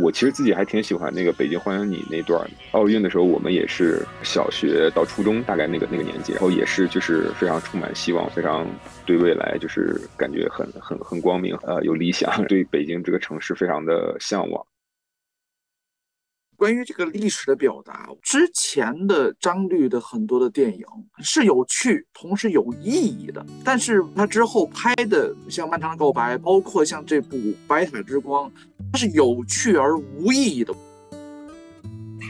我其实自己还挺喜欢那个《北京欢迎你》那段奥运的时候，我们也是小学到初中大概那个那个年纪，然后也是就是非常充满希望，非常对未来就是感觉很很很光明，呃，有理想，对北京这个城市非常的向往。关于这个历史的表达，之前的张律的很多的电影是有趣，同时有意义的。但是他之后拍的像《漫长的告白》，包括像这部《白塔之光》，它是有趣而无意义的。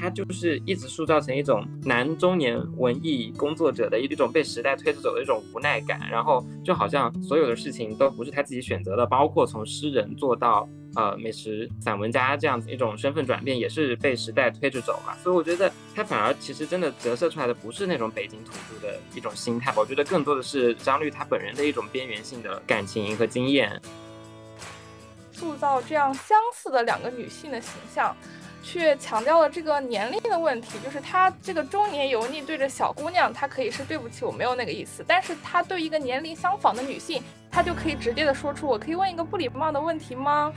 他就是一直塑造成一种男中年文艺工作者的一种被时代推着走的一种无奈感，然后就好像所有的事情都不是他自己选择的，包括从诗人做到。呃，美食散文家这样子一种身份转变，也是被时代推着走嘛。所以我觉得他反而其实真的折射出来的不是那种北京土著的一种心态，我觉得更多的是张律他本人的一种边缘性的感情和经验，塑造这样相似的两个女性的形象。却强调了这个年龄的问题，就是他这个中年油腻对着小姑娘，他可以是对不起，我没有那个意思。但是他对一个年龄相仿的女性，他就可以直接的说出，我可以问一个不礼貌的问题吗？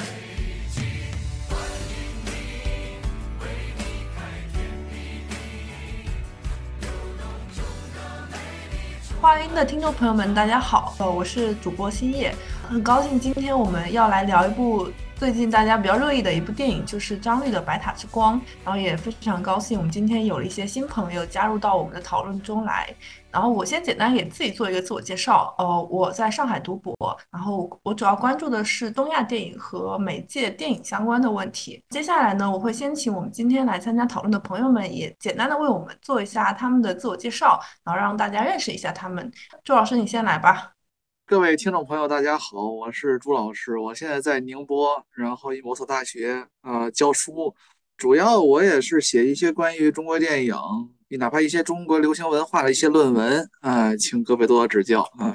花音的听众朋友们，大家好，呃，我是主播星夜，很高兴今天我们要来聊一部。最近大家比较热议的一部电影就是张律的《白塔之光》，然后也非常高兴，我们今天有了一些新朋友加入到我们的讨论中来。然后我先简单给自己做一个自我介绍，呃，我在上海读博，然后我主要关注的是东亚电影和媒介电影相关的问题。接下来呢，我会先请我们今天来参加讨论的朋友们也简单的为我们做一下他们的自我介绍，然后让大家认识一下他们。周老师，你先来吧。各位听众朋友，大家好，我是朱老师，我现在在宁波，然后一某所大学啊教书，主要我也是写一些关于中国电影，哪怕一些中国流行文化的一些论文啊，请各位多多指教啊。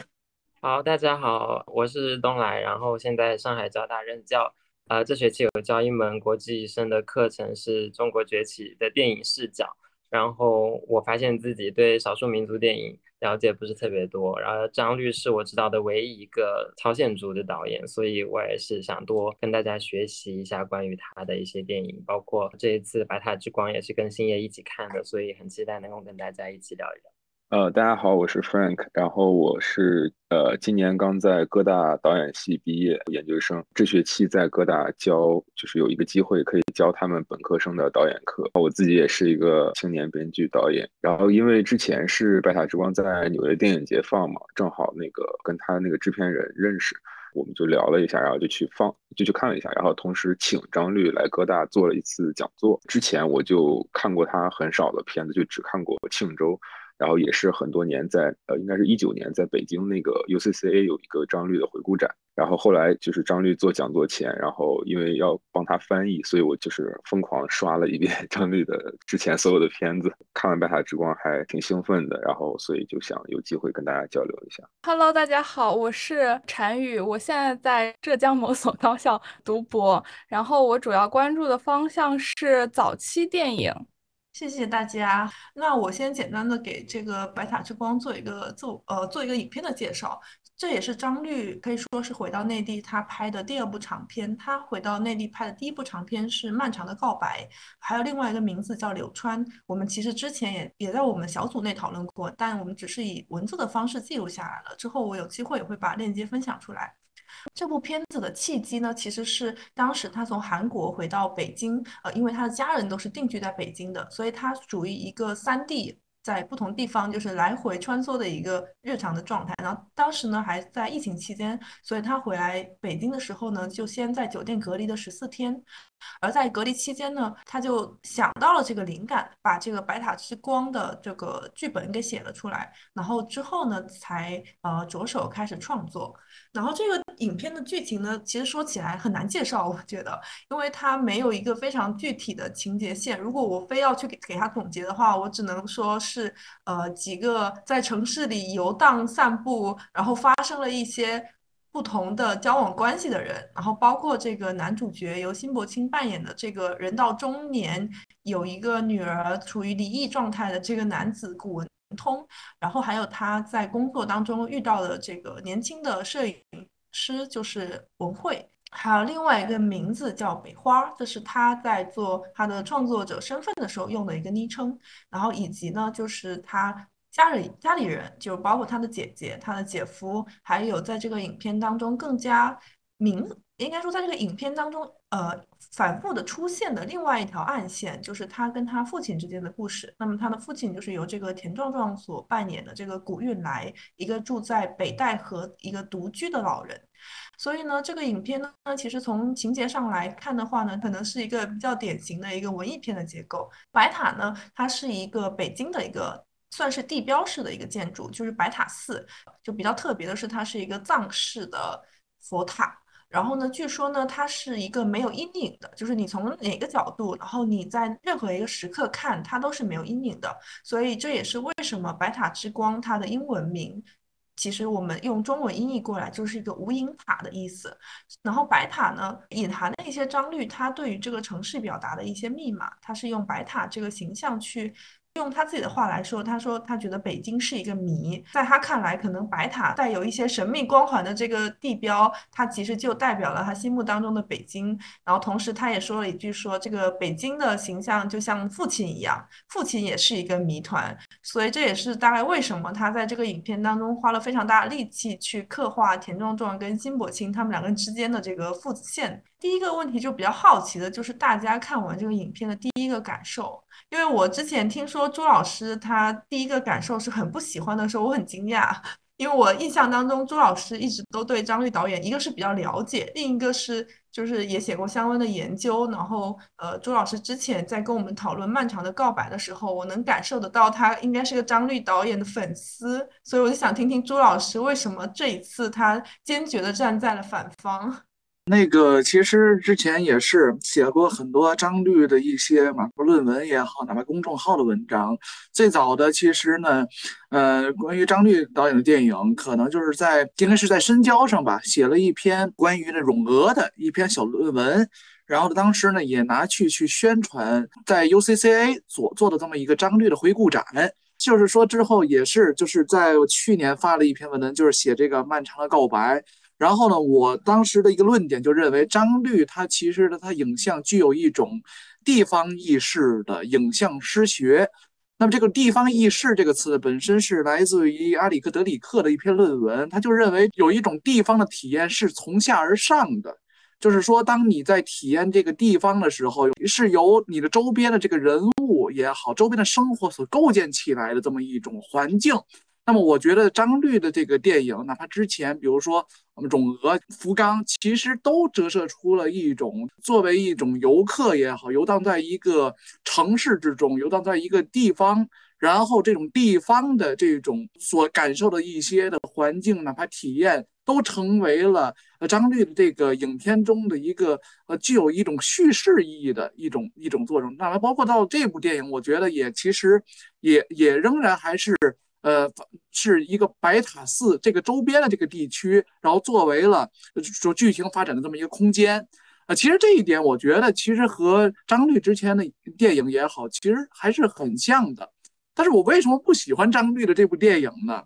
好，大家好，我是东来，然后现在上海交大任教，呃，这学期有教一门国际生的课程，是中国崛起的电影视角。然后我发现自己对少数民族电影了解不是特别多，然后张律是我知道的唯一一个朝鲜族的导演，所以我也是想多跟大家学习一下关于他的一些电影，包括这一次《白塔之光》也是跟星爷一起看的，所以很期待能够跟大家一起聊一聊。呃，大家好，我是 Frank，然后我是呃今年刚在哥大导演系毕业研究生，这学期在哥大教，就是有一个机会可以教他们本科生的导演课。我自己也是一个青年编剧导演，然后因为之前是《白塔之光》在纽约电影节放嘛，正好那个跟他那个制片人认识，我们就聊了一下，然后就去放，就去看了一下，然后同时请张律来哥大做了一次讲座。之前我就看过他很少的片子，就只看过《庆州》。然后也是很多年在呃，应该是一九年在北京那个 UCCA 有一个张律的回顾展。然后后来就是张律做讲座前，然后因为要帮他翻译，所以我就是疯狂刷了一遍 张律的之前所有的片子。看完《白塔之光》还挺兴奋的，然后所以就想有机会跟大家交流一下。Hello，大家好，我是禅宇，我现在在浙江某所高校读博，然后我主要关注的方向是早期电影。谢谢大家。那我先简单的给这个《白塔之光》做一个做呃做一个影片的介绍。这也是张律可以说是回到内地他拍的第二部长片。他回到内地拍的第一部长片是《漫长的告白》，还有另外一个名字叫《柳川》。我们其实之前也也在我们小组内讨论过，但我们只是以文字的方式记录下来了。之后我有机会也会把链接分享出来。这部片子的契机呢，其实是当时他从韩国回到北京，呃，因为他的家人都是定居在北京的，所以他属于一个三地在不同地方就是来回穿梭的一个日常的状态。然后当时呢还在疫情期间，所以他回来北京的时候呢，就先在酒店隔离了十四天。而在隔离期间呢，他就想到了这个灵感，把这个《白塔之光》的这个剧本给写了出来。然后之后呢，才呃着手开始创作。然后这个影片的剧情呢，其实说起来很难介绍，我觉得，因为它没有一个非常具体的情节线。如果我非要去给给他总结的话，我只能说是，是呃，几个在城市里游荡散步，然后发生了一些不同的交往关系的人，然后包括这个男主角由辛柏青扮演的这个人到中年，有一个女儿处于离异状态的这个男子古文。通，然后还有他在工作当中遇到的这个年轻的摄影师，就是文慧，还有另外一个名字叫北花，这是他在做他的创作者身份的时候用的一个昵称。然后以及呢，就是他家里家里人，就包括他的姐姐、他的姐夫，还有在这个影片当中更加明，应该说在这个影片当中，呃，反复的出现的另外一条暗线，就是他跟他父亲之间的故事。那么他的父亲就是由这个田壮壮所扮演的这个古运来，一个住在北戴河一个独居的老人。所以呢，这个影片呢，其实从情节上来看的话呢，可能是一个比较典型的一个文艺片的结构。白塔呢，它是一个北京的一个算是地标式的一个建筑，就是白塔寺。就比较特别的是，它是一个藏式的佛塔。然后呢，据说呢，它是一个没有阴影的，就是你从哪个角度，然后你在任何一个时刻看它都是没有阴影的。所以这也是为什么白塔之光它的英文名。其实我们用中文音译过来就是一个无影塔的意思，然后白塔呢，隐含的一些张律他对于这个城市表达的一些密码，他是用白塔这个形象去。用他自己的话来说，他说他觉得北京是一个谜，在他看来，可能白塔带有一些神秘光环的这个地标，它其实就代表了他心目当中的北京。然后同时他也说了一句，说这个北京的形象就像父亲一样，父亲也是一个谜团。所以这也是大概为什么他在这个影片当中花了非常大的力气去刻画田壮壮跟辛柏青他们两个人之间的这个父子线。第一个问题就比较好奇的就是大家看完这个影片的第一个感受。因为我之前听说朱老师他第一个感受是很不喜欢的时候，我很惊讶，因为我印象当中朱老师一直都对张律导演一个是比较了解，另一个是就是也写过相关的研究。然后呃，朱老师之前在跟我们讨论《漫长的告白》的时候，我能感受得到他应该是个张律导演的粉丝，所以我就想听听朱老师为什么这一次他坚决的站在了反方。那个其实之前也是写过很多张律的一些嘛论文也好，哪怕公众号的文章。最早的其实呢，呃，关于张律导演的电影，可能就是在应该是在深交上吧，写了一篇关于那咏鹅的一篇小论文。然后当时呢也拿去去宣传，在 UCCA 所做的这么一个张律的回顾展。就是说之后也是就是在去年发了一篇文章，就是写这个漫长的告白。然后呢，我当时的一个论点就认为，张律他其实呢，他影像具有一种地方意识的影像诗学。那么这个地方意识这个词本身是来自于阿里克德里克的一篇论文，他就认为有一种地方的体验是从下而上的，就是说，当你在体验这个地方的时候，是由你的周边的这个人物也好，周边的生活所构建起来的这么一种环境。那么我觉得张律的这个电影，哪怕之前，比如说我们咏鹅、福冈，其实都折射出了一种作为一种游客也好，游荡在一个城市之中，游荡在一个地方，然后这种地方的这种所感受的一些的环境，哪怕体验，都成为了张律的这个影片中的一个呃具有一种叙事意义的一种一种作用。那么包括到这部电影，我觉得也其实也也仍然还是。呃，是一个白塔寺这个周边的这个地区，然后作为了说剧情发展的这么一个空间。呃，其实这一点我觉得其实和张律之前的电影也好，其实还是很像的。但是我为什么不喜欢张律的这部电影呢？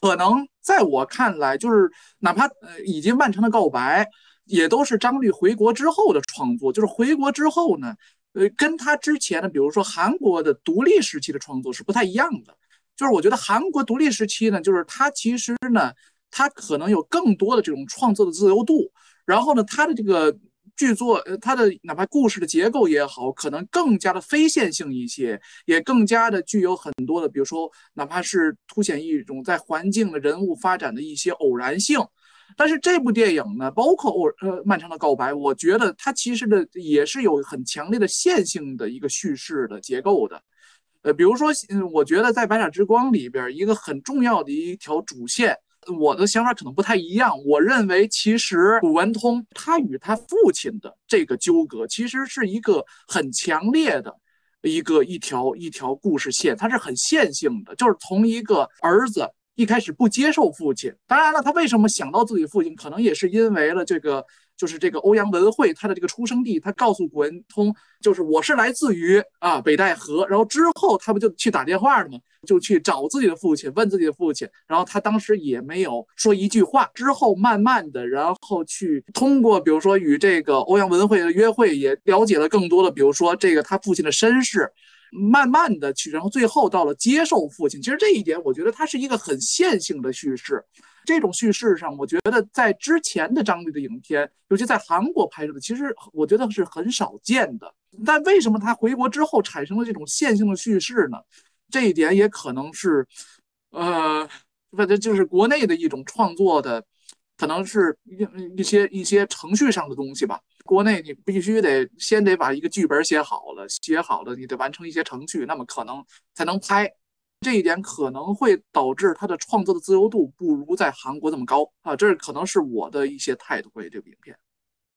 可能在我看来，就是哪怕呃已经漫长的告白，也都是张律回国之后的创作。就是回国之后呢，呃，跟他之前的，比如说韩国的独立时期的创作是不太一样的。就是我觉得韩国独立时期呢，就是它其实呢，它可能有更多的这种创作的自由度，然后呢，它的这个剧作，呃，它的哪怕故事的结构也好，可能更加的非线性一些，也更加的具有很多的，比如说哪怕是凸显一种在环境的人物发展的一些偶然性。但是这部电影呢，包括偶呃漫长的告白，我觉得它其实的也是有很强烈的线性的一个叙事的结构的。呃，比如说，嗯，我觉得在《白塔之光》里边，一个很重要的一条主线，我的想法可能不太一样。我认为，其实古文通他与他父亲的这个纠葛，其实是一个很强烈的一个一条一条故事线，它是很线性的，就是从一个儿子一开始不接受父亲，当然了，他为什么想到自己父亲，可能也是因为了这个就是这个欧阳文慧他的这个出生地，他告诉古文通，就是我是来自于啊北戴河。然后之后他不就去打电话了吗？就去找自己的父亲，问自己的父亲。然后他当时也没有说一句话。之后慢慢的，然后去通过比如说与这个欧阳文慧的约会，也了解了更多的，比如说这个他父亲的身世。慢慢的去，然后最后到了接受父亲。其实这一点，我觉得它是一个很线性的叙事。这种叙事上，我觉得在之前的张律的影片，尤其在韩国拍摄的，其实我觉得是很少见的。但为什么他回国之后产生了这种线性的叙事呢？这一点也可能是，呃，反正就是国内的一种创作的，可能是一一些一些程序上的东西吧。国内你必须得先得把一个剧本写好了，写好了你得完成一些程序，那么可能才能拍。这一点可能会导致他的创作的自由度不如在韩国这么高啊，这可能是我的一些态度对这部影片。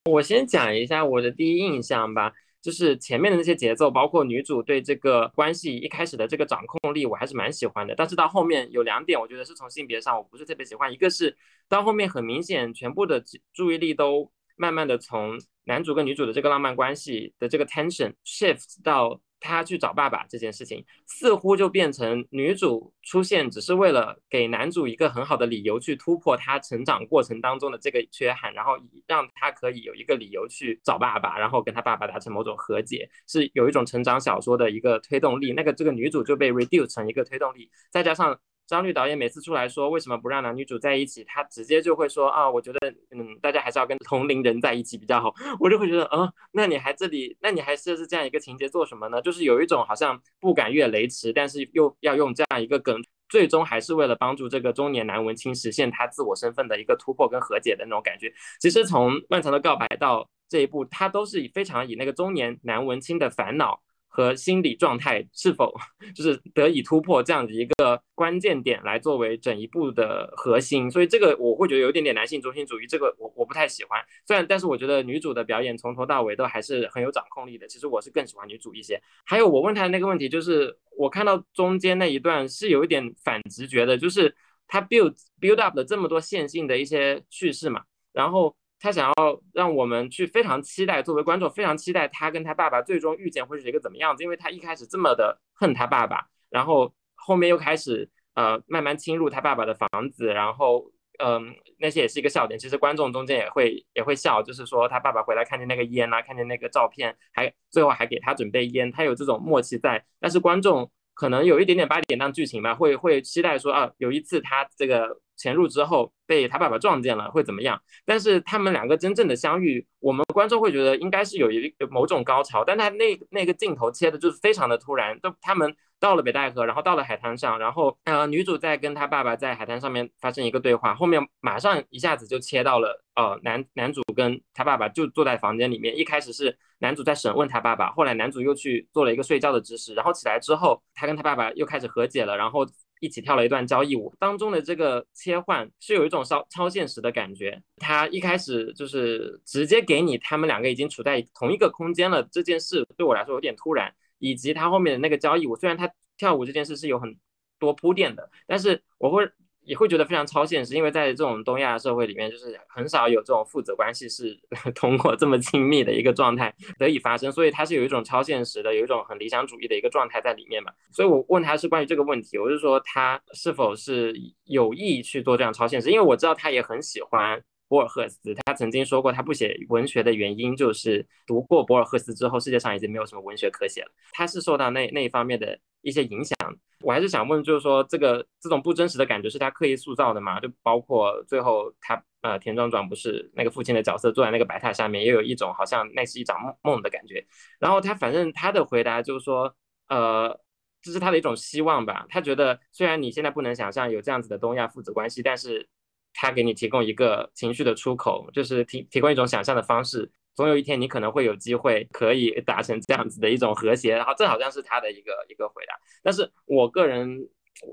我先讲一下我的第一印象吧，就是前面的那些节奏，包括女主对这个关系一开始的这个掌控力，我还是蛮喜欢的。但是到后面有两点，我觉得是从性别上我不是特别喜欢，一个是到后面很明显全部的注意力都慢慢的从。男主跟女主的这个浪漫关系的这个 tension shift 到他去找爸爸这件事情，似乎就变成女主出现只是为了给男主一个很好的理由去突破他成长过程当中的这个缺憾，然后让他可以有一个理由去找爸爸，然后跟他爸爸达成某种和解，是有一种成长小说的一个推动力。那个这个女主就被 reduce 成一个推动力，再加上。张律导演每次出来说为什么不让男女主在一起，他直接就会说啊，我觉得嗯，大家还是要跟同龄人在一起比较好。我就会觉得啊，那你还这里，那你还设置这样一个情节做什么呢？就是有一种好像不敢越雷池，但是又要用这样一个梗，最终还是为了帮助这个中年男文青实现他自我身份的一个突破跟和解的那种感觉。其实从漫长的告白到这一步，他都是以非常以那个中年男文青的烦恼。和心理状态是否就是得以突破这样的一个关键点来作为整一部的核心，所以这个我会觉得有一点点男性中心主义，这个我我不太喜欢。虽然但是我觉得女主的表演从头到尾都还是很有掌控力的。其实我是更喜欢女主一些。还有我问他的那个问题，就是我看到中间那一段是有一点反直觉的，就是他 build build up 了这么多线性的一些叙事嘛，然后。他想要让我们去非常期待，作为观众非常期待他跟他爸爸最终遇见会是一个怎么样子，因为他一开始这么的恨他爸爸，然后后面又开始呃慢慢侵入他爸爸的房子，然后嗯那些也是一个笑点，其实观众中间也会也会笑，就是说他爸爸回来看见那个烟啊，看见那个照片，还最后还给他准备烟，他有这种默契在，但是观众可能有一点点八点档剧情吧，会会期待说啊有一次他这个。潜入之后被他爸爸撞见了会怎么样？但是他们两个真正的相遇，我们观众会觉得应该是有一某种高潮，但他那那个镜头切的就是非常的突然，就他们到了北戴河，然后到了海滩上，然后呃女主在跟他爸爸在海滩上面发生一个对话，后面马上一下子就切到了呃男男主跟他爸爸就坐在房间里面，一开始是男主在审问他爸爸，后来男主又去做了一个睡觉的姿势，然后起来之后他跟他爸爸又开始和解了，然后。一起跳了一段交谊舞，当中的这个切换是有一种超超现实的感觉。他一开始就是直接给你他们两个已经处在同一个空间了，这件事对我来说有点突然。以及他后面的那个交谊舞，虽然他跳舞这件事是有很多铺垫的，但是我会。也会觉得非常超现实，因为在这种东亚社会里面，就是很少有这种父子关系是 通过这么亲密的一个状态得以发生，所以他是有一种超现实的，有一种很理想主义的一个状态在里面嘛。所以我问他是关于这个问题，我是说他是否是有意去做这样超现实，因为我知道他也很喜欢博尔赫斯，他曾经说过他不写文学的原因就是读过博尔赫斯之后，世界上已经没有什么文学可写了，他是受到那那一方面的一些影响。我还是想问，就是说这个这种不真实的感觉是他刻意塑造的吗？就包括最后他呃田壮壮不是那个父亲的角色坐在那个白塔下面，也有一种好像那是一场梦梦的感觉。然后他反正他的回答就是说，呃，这是他的一种希望吧。他觉得虽然你现在不能想象有这样子的东亚父子关系，但是他给你提供一个情绪的出口，就是提提供一种想象的方式。总有一天，你可能会有机会可以达成这样子的一种和谐，然后这好像是他的一个一个回答。但是我个人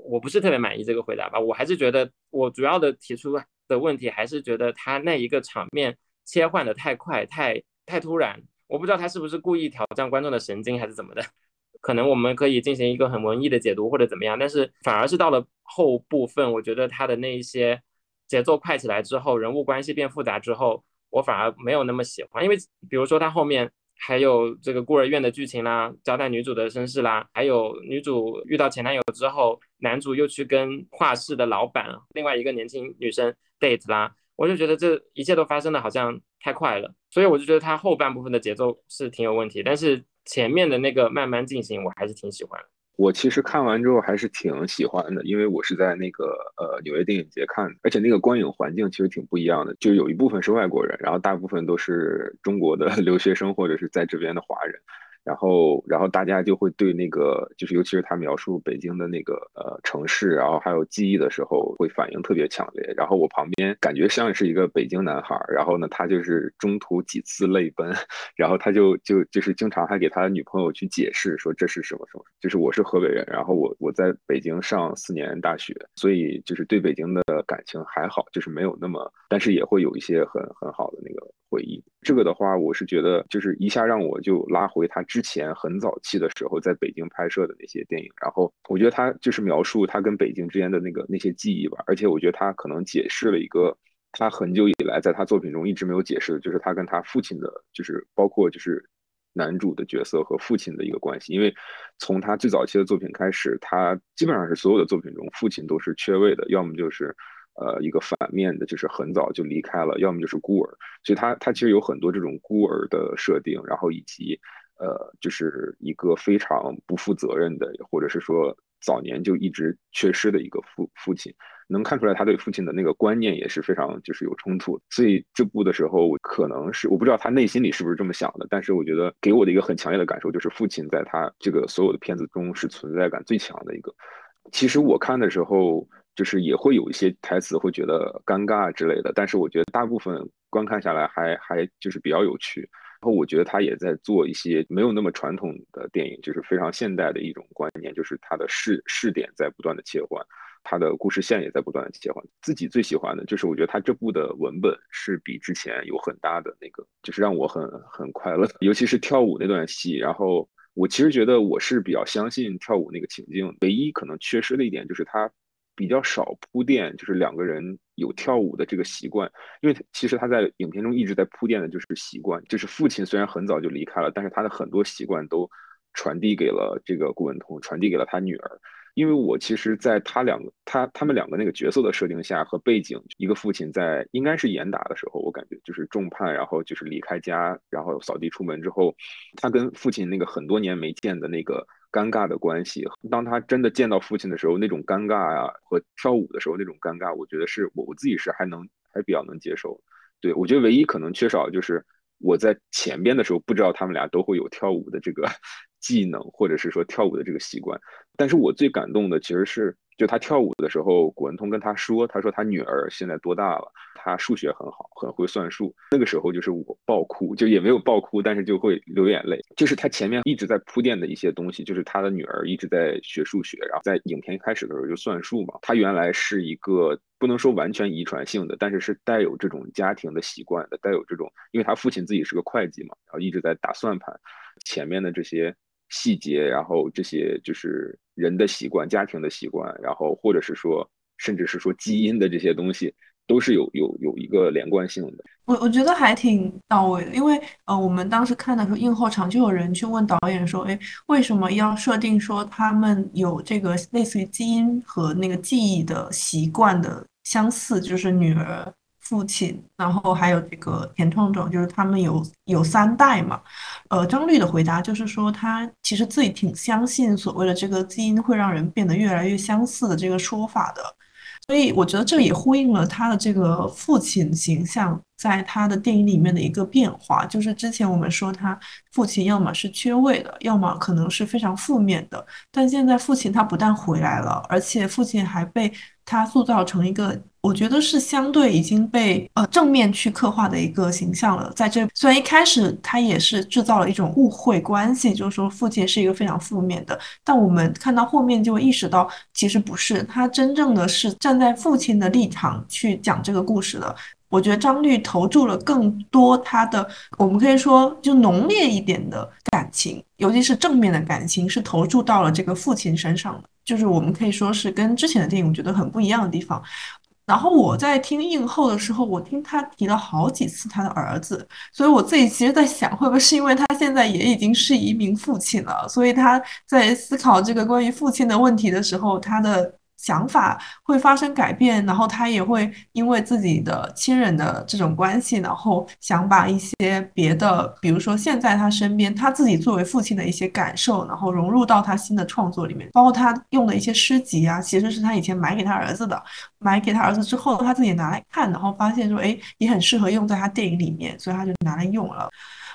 我不是特别满意这个回答吧，我还是觉得我主要的提出的问题还是觉得他那一个场面切换的太快，太太突然。我不知道他是不是故意挑战观众的神经还是怎么的，可能我们可以进行一个很文艺的解读或者怎么样，但是反而是到了后部分，我觉得他的那一些节奏快起来之后，人物关系变复杂之后。我反而没有那么喜欢，因为比如说他后面还有这个孤儿院的剧情啦，交代女主的身世啦，还有女主遇到前男友之后，男主又去跟画室的老板另外一个年轻女生 date 啦，我就觉得这一切都发生的好像太快了，所以我就觉得他后半部分的节奏是挺有问题，但是前面的那个慢慢进行，我还是挺喜欢的。我其实看完之后还是挺喜欢的，因为我是在那个呃纽约电影节看的，而且那个观影环境其实挺不一样的，就有一部分是外国人，然后大部分都是中国的 留学生或者是在这边的华人。然后，然后大家就会对那个，就是尤其是他描述北京的那个呃城市，然后还有记忆的时候，会反应特别强烈。然后我旁边感觉像是一个北京男孩，然后呢，他就是中途几次泪奔，然后他就就就是经常还给他的女朋友去解释说这是什么什么，就是我是河北人，然后我我在北京上四年大学，所以就是对北京的感情还好，就是没有那么，但是也会有一些很很好的那个。回忆。这个的话，我是觉得就是一下让我就拉回他之前很早期的时候在北京拍摄的那些电影，然后我觉得他就是描述他跟北京之间的那个那些记忆吧，而且我觉得他可能解释了一个他很久以来在他作品中一直没有解释的，就是他跟他父亲的，就是包括就是男主的角色和父亲的一个关系，因为从他最早期的作品开始，他基本上是所有的作品中父亲都是缺位的，要么就是。呃，一个反面的，就是很早就离开了，要么就是孤儿，所以他他其实有很多这种孤儿的设定，然后以及呃，就是一个非常不负责任的，或者是说早年就一直缺失的一个父父亲，能看出来他对父亲的那个观念也是非常就是有冲突。所以这部的时候，可能是我不知道他内心里是不是这么想的，但是我觉得给我的一个很强烈的感受就是，父亲在他这个所有的片子中是存在感最强的一个。其实我看的时候。就是也会有一些台词会觉得尴尬之类的，但是我觉得大部分观看下来还还就是比较有趣。然后我觉得他也在做一些没有那么传统的电影，就是非常现代的一种观念，就是他的视视点在不断的切换，他的故事线也在不断的切换。自己最喜欢的就是我觉得他这部的文本是比之前有很大的那个，就是让我很很快乐，尤其是跳舞那段戏。然后我其实觉得我是比较相信跳舞那个情境，唯一可能缺失的一点就是他。比较少铺垫，就是两个人有跳舞的这个习惯，因为其实他在影片中一直在铺垫的就是习惯，就是父亲虽然很早就离开了，但是他的很多习惯都传递给了这个顾文通，传递给了他女儿。因为我其实，在他两个他他们两个那个角色的设定下和背景，一个父亲在应该是严打的时候，我感觉就是重判，然后就是离开家，然后扫地出门之后，他跟父亲那个很多年没见的那个。尴尬的关系，当他真的见到父亲的时候，那种尴尬呀，和跳舞的时候那种尴尬，我觉得是我我自己是还能还比较能接受。对我觉得唯一可能缺少就是我在前边的时候不知道他们俩都会有跳舞的这个 技能，或者是说跳舞的这个习惯。但是我最感动的其实是。就他跳舞的时候，古文通跟他说：“他说他女儿现在多大了？他数学很好，很会算数。”那个时候就是我爆哭，就也没有爆哭，但是就会流眼泪。就是他前面一直在铺垫的一些东西，就是他的女儿一直在学数学，然后在影片开始的时候就算数嘛。他原来是一个不能说完全遗传性的，但是是带有这种家庭的习惯的，带有这种，因为他父亲自己是个会计嘛，然后一直在打算盘。前面的这些。细节，然后这些就是人的习惯、家庭的习惯，然后或者是说，甚至是说基因的这些东西，都是有有有一个连贯性的。我我觉得还挺到位的，因为呃，我们当时看的时候，映后场就有人去问导演说，哎，为什么要设定说他们有这个类似于基因和那个记忆的习惯的相似，就是女儿。父亲，然后还有这个田创壮，就是他们有有三代嘛。呃，张律的回答就是说，他其实自己挺相信所谓的这个基因会让人变得越来越相似的这个说法的。所以我觉得这也呼应了他的这个父亲形象在他的电影里面的一个变化，就是之前我们说他父亲要么是缺位的，要么可能是非常负面的，但现在父亲他不但回来了，而且父亲还被他塑造成一个。我觉得是相对已经被呃正面去刻画的一个形象了。在这虽然一开始他也是制造了一种误会关系，就是说父亲是一个非常负面的，但我们看到后面就会意识到，其实不是，他真正的是站在父亲的立场去讲这个故事的。我觉得张律投注了更多他的，我们可以说就浓烈一点的感情，尤其是正面的感情，是投注到了这个父亲身上的。就是我们可以说是跟之前的电影我觉得很不一样的地方。然后我在听映后的时候，我听他提了好几次他的儿子，所以我自己其实在想，会不会是因为他现在也已经是一名父亲了，所以他在思考这个关于父亲的问题的时候，他的。想法会发生改变，然后他也会因为自己的亲人的这种关系，然后想把一些别的，比如说现在他身边他自己作为父亲的一些感受，然后融入到他新的创作里面，包括他用的一些诗集啊，其实是他以前买给他儿子的，买给他儿子之后，他自己拿来看，然后发现说，哎，也很适合用在他电影里面，所以他就拿来用了。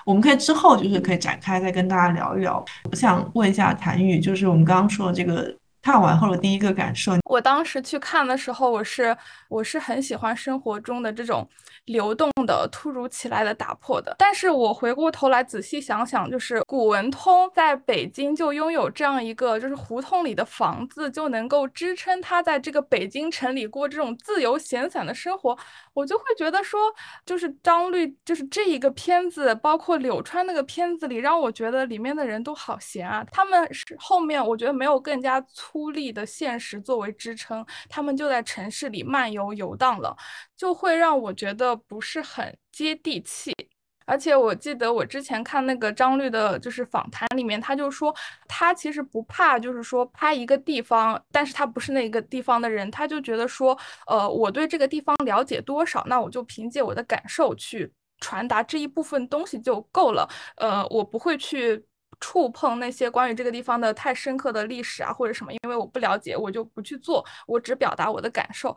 我们可以之后就是可以展开再跟大家聊一聊。我想问一下谭宇，就是我们刚刚说的这个。看完后的第一个感受，我当时去看的时候，我是我是很喜欢生活中的这种流动的、突如其来的打破的。但是我回过头来仔细想想，就是古文通在北京就拥有这样一个，就是胡同里的房子就能够支撑他在这个北京城里过这种自由闲散的生活，我就会觉得说，就是张律，就是这一个片子，包括柳川那个片子里，让我觉得里面的人都好闲啊。他们是后面我觉得没有更加。孤立的现实作为支撑，他们就在城市里漫游游荡了，就会让我觉得不是很接地气。而且我记得我之前看那个张律的，就是访谈里面，他就说他其实不怕，就是说拍一个地方，但是他不是那个地方的人，他就觉得说，呃，我对这个地方了解多少，那我就凭借我的感受去传达这一部分东西就够了。呃，我不会去。触碰那些关于这个地方的太深刻的历史啊，或者什么，因为我不了解，我就不去做，我只表达我的感受。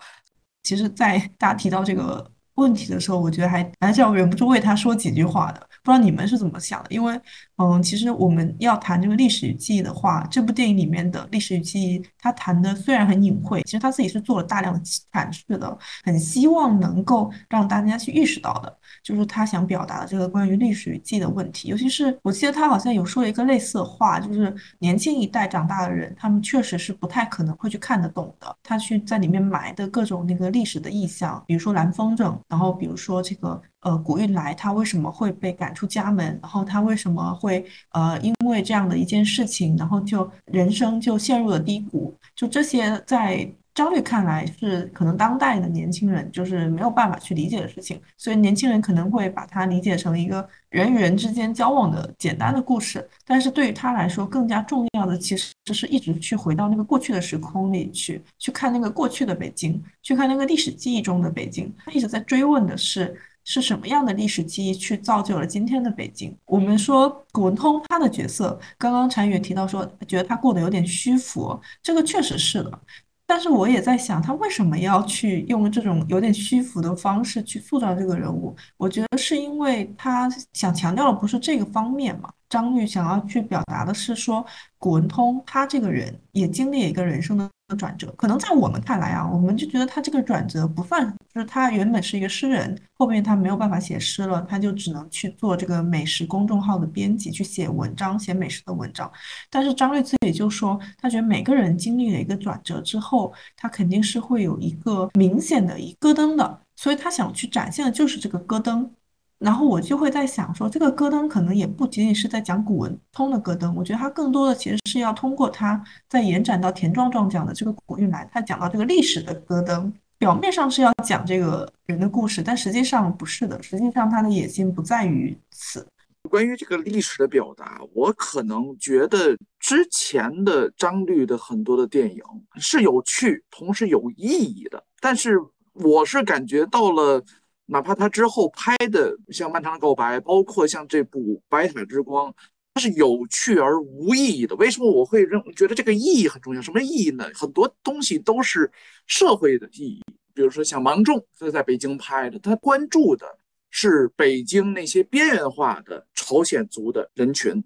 其实，在大家提到这个问题的时候，我觉得还还是要忍不住为他说几句话的。不知道你们是怎么想的？因为，嗯，其实我们要谈这个历史与记忆的话，这部电影里面的历史与记忆，他谈的虽然很隐晦，其实他自己是做了大量的阐释的，很希望能够让大家去意识到的，就是他想表达的这个关于历史与记忆的问题。尤其是我记得他好像有说一个类似的话，就是年轻一代长大的人，他们确实是不太可能会去看得懂的。他去在里面埋的各种那个历史的意象，比如说蓝风筝，然后比如说这个。呃，古玉来他为什么会被赶出家门？然后他为什么会呃，因为这样的一件事情，然后就人生就陷入了低谷？就这些在。张律看来是可能当代的年轻人就是没有办法去理解的事情，所以年轻人可能会把它理解成一个人与人之间交往的简单的故事。但是对于他来说，更加重要的其实是一直去回到那个过去的时空里去，去看那个过去的北京，去看那个历史记忆中的北京。他一直在追问的是，是什么样的历史记忆去造就了今天的北京？我们说古文通他的角色，刚刚禅宇提到说，觉得他过得有点虚浮，这个确实是的。但是我也在想，他为什么要去用这种有点虚浮的方式去塑造这个人物？我觉得是因为他想强调的不是这个方面嘛。张律想要去表达的是说，古文通他这个人也经历了一个人生的。转折可能在我们看来啊，我们就觉得他这个转折不算，就是他原本是一个诗人，后面他没有办法写诗了，他就只能去做这个美食公众号的编辑，去写文章，写美食的文章。但是张律自己就说，他觉得每个人经历了一个转折之后，他肯定是会有一个明显的一咯噔的，所以他想去展现的就是这个咯噔。然后我就会在想说，这个戈登可能也不仅仅是在讲古文通的戈登，我觉得它更多的其实是要通过它在延展到田壮壮讲的这个古韵来，他讲到这个历史的戈登，表面上是要讲这个人的故事，但实际上不是的，实际上他的野心不在于此。关于这个历史的表达，我可能觉得之前的张律的很多的电影是有趣，同时有意义的，但是我是感觉到了。哪怕他之后拍的像《漫长的告白》，包括像这部《白塔之光》，它是有趣而无意义的。为什么我会认觉得这个意义很重要？什么意义呢？很多东西都是社会的意义。比如说像《芒种》，他在北京拍的，他关注的是北京那些边缘化的朝鲜族的人群。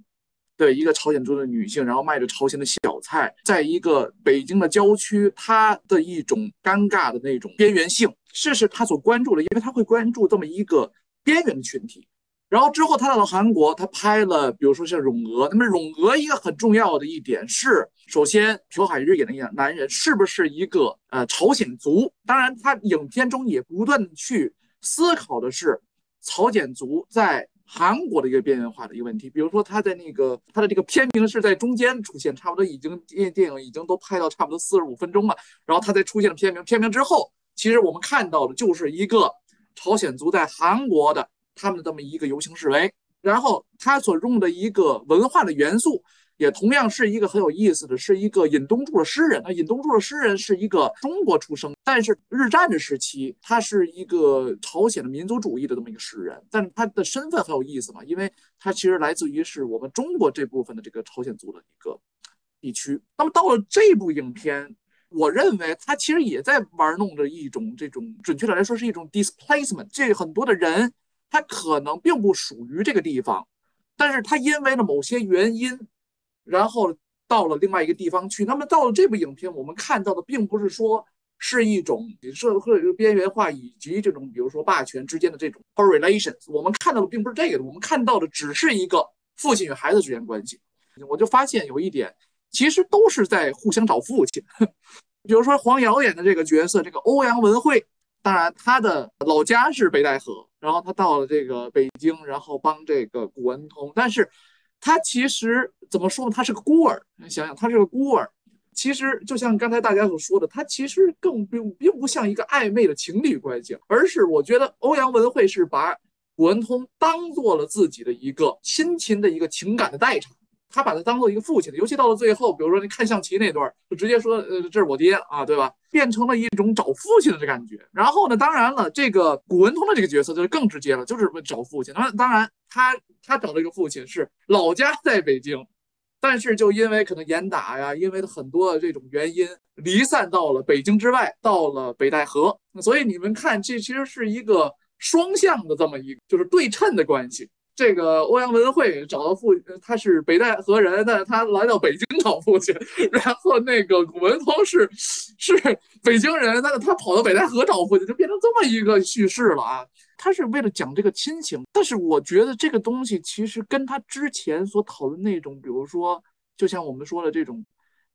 对一个朝鲜族的女性，然后卖着朝鲜的小菜，在一个北京的郊区，她的一种尴尬的那种边缘性，这是他所关注的，因为他会关注这么一个边缘的群体。然后之后他到了韩国，他拍了，比如说像《咏鹅》，那么《咏鹅》一个很重要的一点是，首先朴海日演的个男人是不是一个呃朝鲜族？当然，他影片中也不断去思考的是朝鲜族在。韩国的一个边缘化的一个问题，比如说他在那个他的这个片名是在中间出现，差不多已经电电影已经都拍到差不多四十五分钟了，然后他才出现了片名，片名之后其实我们看到的就是一个朝鲜族在韩国的他们的这么一个游行示威，然后他所用的一个文化的元素。也同样是一个很有意思的，是一个尹东柱的诗人。那尹东柱的诗人是一个中国出生，但是日战的时期，他是一个朝鲜的民族主义的这么一个诗人。但是他的身份很有意思嘛，因为他其实来自于是我们中国这部分的这个朝鲜族的一个地区。那么到了这部影片，我认为他其实也在玩弄着一种这种，准确的来说是一种 displacement。这很多的人他可能并不属于这个地方，但是他因为了某些原因。然后到了另外一个地方去，那么到了这部影片，我们看到的并不是说是一种社会边缘化以及这种比如说霸权之间的这种 correlations，我们看到的并不是这个，我们看到的只是一个父亲与孩子之间关系。我就发现有一点，其实都是在互相找父亲。比如说黄瑶演的这个角色，这个欧阳文慧，当然他的老家是北戴河，然后他到了这个北京，然后帮这个古文通，但是。他其实怎么说呢？他是个孤儿。你想想，他是个孤儿。其实就像刚才大家所说的，他其实更并并不像一个暧昧的情侣关系，而是我觉得欧阳文慧是把古文通当做了自己的一个亲情的一个情感的代偿。他把他当做一个父亲的，尤其到了最后，比如说你看象棋那段，就直接说，呃，这是我爹啊，对吧？变成了一种找父亲的这感觉。然后呢，当然了，这个古文通的这个角色就是更直接了，就是找父亲。那当然，他他找了一个父亲是老家在北京，但是就因为可能严打呀，因为很多这种原因，离散到了北京之外，到了北戴河。所以你们看，这其实是一个双向的这么一，就是对称的关系。这个欧阳文慧找到父，他是北戴河人，但是他来到北京找父亲。然后那个古文通是是北京人，但是他跑到北戴河找父亲，就变成这么一个叙事了啊。他是为了讲这个亲情，但是我觉得这个东西其实跟他之前所讨论那种，比如说，就像我们说的这种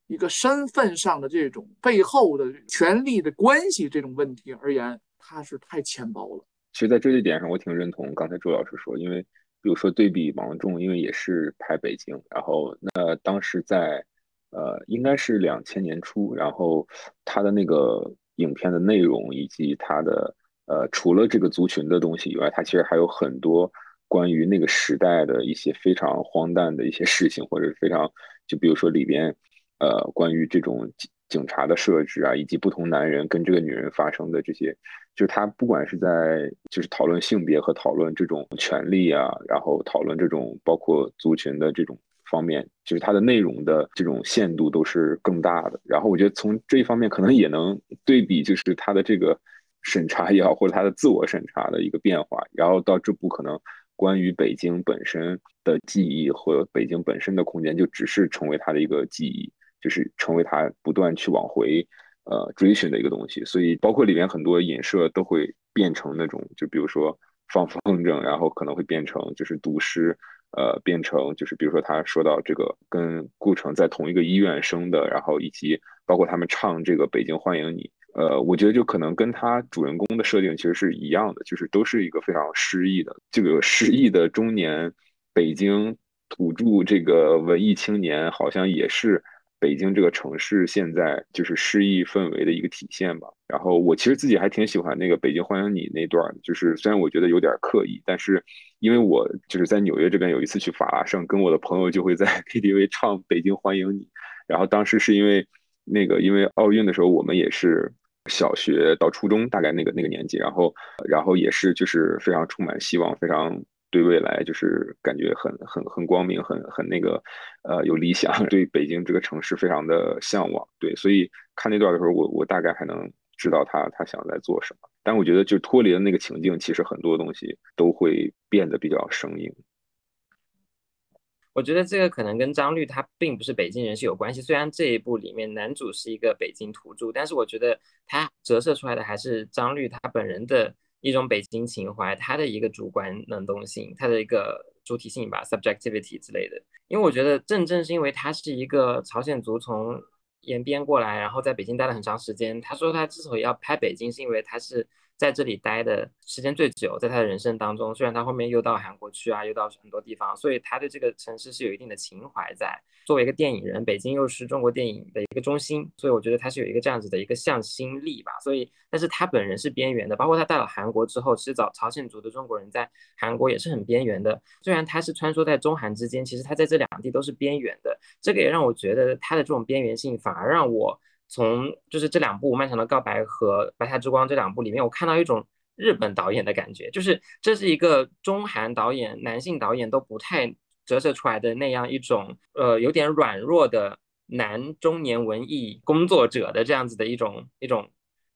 一个身份上的这种背后的权力的关系这种问题而言，他是太浅薄了。其实，在这一点上，我挺认同刚才周老师说，因为。比如说对比王仲，因为也是拍北京，然后那当时在，呃，应该是两千年初，然后他的那个影片的内容以及他的，呃，除了这个族群的东西以外，他其实还有很多关于那个时代的一些非常荒诞的一些事情，或者非常，就比如说里边，呃，关于这种。警察的设置啊，以及不同男人跟这个女人发生的这些，就是他不管是在就是讨论性别和讨论这种权利啊，然后讨论这种包括族群的这种方面，就是它的内容的这种限度都是更大的。然后我觉得从这一方面可能也能对比，就是他的这个审查也好，或者他的自我审查的一个变化。然后到这部可能关于北京本身的记忆和北京本身的空间，就只是成为他的一个记忆。就是成为他不断去往回，呃追寻的一个东西，所以包括里面很多影射都会变成那种，就比如说放风筝，然后可能会变成就是读诗，呃，变成就是比如说他说到这个跟顾城在同一个医院生的，然后以及包括他们唱这个《北京欢迎你》，呃，我觉得就可能跟他主人公的设定其实是一样的，就是都是一个非常失意的这个失意的中年北京土著这个文艺青年，好像也是。北京这个城市现在就是诗意氛围的一个体现吧。然后我其实自己还挺喜欢那个《北京欢迎你》那段，就是虽然我觉得有点刻意，但是因为我就是在纽约这边有一次去法拉盛，跟我的朋友就会在 KTV 唱《北京欢迎你》。然后当时是因为那个因为奥运的时候，我们也是小学到初中大概那个那个年纪，然后然后也是就是非常充满希望，非常。对未来就是感觉很很很光明，很很那个，呃，有理想，对北京这个城市非常的向往。对，所以看那段的时候，我我大概还能知道他他想在做什么。但我觉得，就脱离了那个情境，其实很多东西都会变得比较生硬。我觉得这个可能跟张律他并不是北京人是有关系。虽然这一部里面男主是一个北京土著，但是我觉得他折射出来的还是张律他本人的。一种北京情怀，它的一个主观能动性，它的一个主体性吧，subjectivity 之类的。因为我觉得正正是因为他是一个朝鲜族从延边过来，然后在北京待了很长时间。他说他之所以要拍北京，是因为他是在这里待的时间最久，在他的人生当中，虽然他后面又到韩国去啊，又到很多地方，所以他对这个城市是有一定的情怀在。作为一个电影人，北京又是中国电影的一个中心，所以我觉得他是有一个这样子的一个向心力吧。所以，但是他本人是边缘的，包括他到了韩国之后，其实早朝鲜族的中国人在韩国也是很边缘的。虽然他是穿梭在中韩之间，其实他在这两地都是边缘的。这个也让我觉得他的这种边缘性，反而让我从就是这两部《漫长的告白》和《白塔之光》这两部里面，我看到一种日本导演的感觉，就是这是一个中韩导演，男性导演都不太。折射出来的那样一种，呃，有点软弱的男中年文艺工作者的这样子的一种一种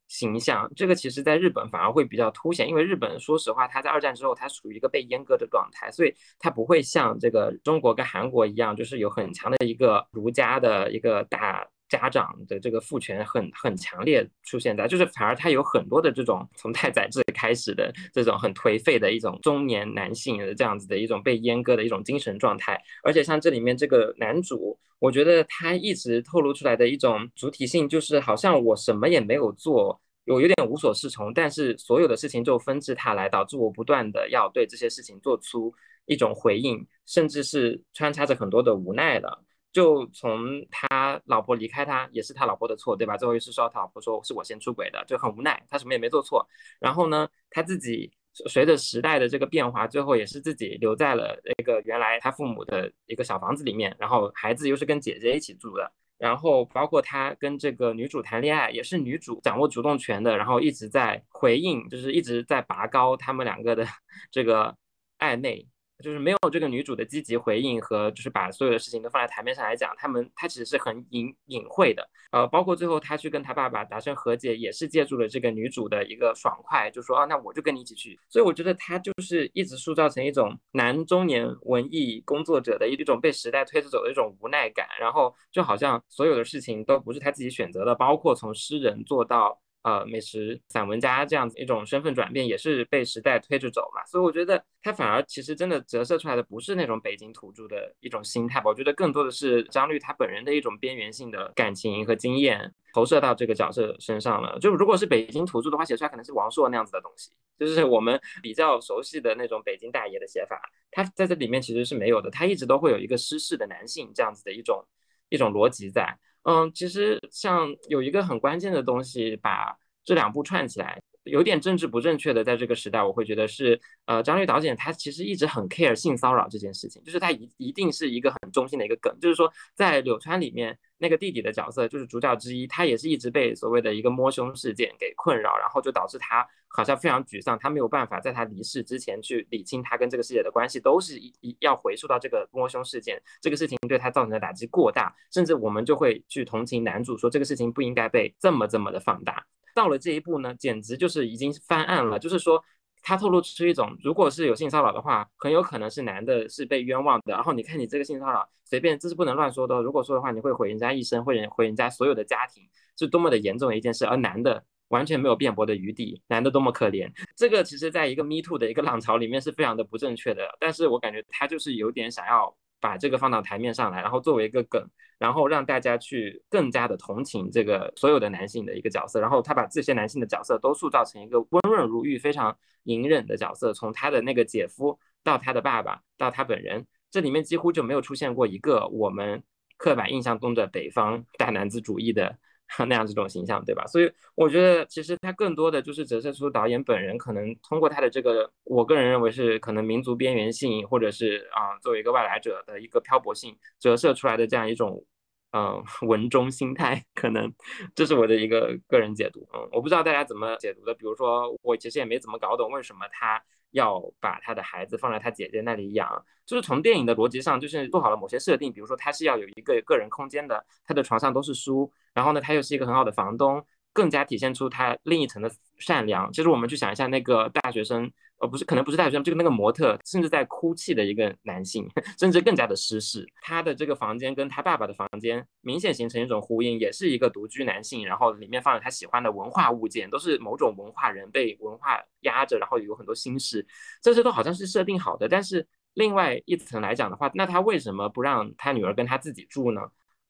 形象，这个其实在日本反而会比较凸显，因为日本说实话，它在二战之后，它属于一个被阉割的状态，所以它不会像这个中国跟韩国一样，就是有很强的一个儒家的一个大。家长的这个父权很很强烈出现在，就是反而他有很多的这种从太宰治开始的这种很颓废的一种中年男性的这样子的一种被阉割的一种精神状态，而且像这里面这个男主，我觉得他一直透露出来的一种主体性，就是好像我什么也没有做，我有点无所适从，但是所有的事情就纷至沓来，导致我不断的要对这些事情做出一种回应，甚至是穿插着很多的无奈的。就从他老婆离开他，也是他老婆的错，对吧？最后一次说他老婆说是我先出轨的，就很无奈，他什么也没做错。然后呢，他自己随着时代的这个变化，最后也是自己留在了那个原来他父母的一个小房子里面，然后孩子又是跟姐姐一起住的。然后包括他跟这个女主谈恋爱，也是女主掌握主动权的，然后一直在回应，就是一直在拔高他们两个的 这个暧昧。就是没有这个女主的积极回应和就是把所有的事情都放在台面上来讲，他们他其实是很隐隐晦的，呃，包括最后他去跟他爸爸达成和解，也是借助了这个女主的一个爽快，就说啊，那我就跟你一起去。所以我觉得他就是一直塑造成一种男中年文艺工作者的一种被时代推着走的一种无奈感，然后就好像所有的事情都不是他自己选择的，包括从诗人做到。呃，美食散文家这样子一种身份转变，也是被时代推着走嘛。所以我觉得他反而其实真的折射出来的不是那种北京土著的一种心态吧。我觉得更多的是张律他本人的一种边缘性的感情和经验投射到这个角色身上了。就如果是北京土著的话，写出来可能是王朔那样子的东西，就是我们比较熟悉的那种北京大爷的写法。他在这里面其实是没有的，他一直都会有一个失势的男性这样子的一种一种逻辑在。嗯，其实像有一个很关键的东西，把这两步串起来，有点政治不正确的，在这个时代，我会觉得是，呃，张律导演他其实一直很 care 性骚扰这件事情，就是他一一定是一个很中心的一个梗，就是说在柳川里面那个弟弟的角色，就是主角之一，他也是一直被所谓的一个摸胸事件给困扰，然后就导致他好像非常沮丧，他没有办法在他离世之前去理清他跟这个世界的关系，都是一一要回溯到这个摸胸事件，这个事情对他造成的打击过大，甚至我们就会去同情男主，说这个事情不应该被这么这么的放大。到了这一步呢，简直就是已经翻案了。就是说，他透露出一种，如果是有性骚扰的话，很有可能是男的是被冤枉的。然后你看你这个性骚扰，随便这是不能乱说的。如果说的话，你会毁人家一生，会毁人家所有的家庭，是多么的严重的一件事。而男的完全没有辩驳的余地，男的多么可怜。这个其实在一个 Me Too 的一个浪潮里面是非常的不正确的。但是我感觉他就是有点想要。把这个放到台面上来，然后作为一个梗，然后让大家去更加的同情这个所有的男性的一个角色，然后他把这些男性的角色都塑造成一个温润如玉、非常隐忍的角色，从他的那个姐夫到他的爸爸到他本人，这里面几乎就没有出现过一个我们刻板印象中的北方大男子主义的。那样这种形象，对吧？所以我觉得，其实他更多的就是折射出导演本人可能通过他的这个，我个人认为是可能民族边缘性，或者是啊作为一个外来者的一个漂泊性折射出来的这样一种，嗯，文中心态，可能这是我的一个个人解读。嗯，我不知道大家怎么解读的。比如说，我其实也没怎么搞懂为什么他。要把他的孩子放在他姐姐那里养，就是从电影的逻辑上，就是做好了某些设定，比如说他是要有一个个人空间的，他的床上都是书，然后呢，他又是一个很好的房东。更加体现出他另一层的善良。其实我们去想一下，那个大学生，呃，不是，可能不是大学生，这个那个模特，甚至在哭泣的一个男性，甚至更加的失势。他的这个房间跟他爸爸的房间明显形成一种呼应，也是一个独居男性，然后里面放着他喜欢的文化物件，都是某种文化人被文化压着，然后有很多心事，这些都好像是设定好的。但是另外一层来讲的话，那他为什么不让他女儿跟他自己住呢？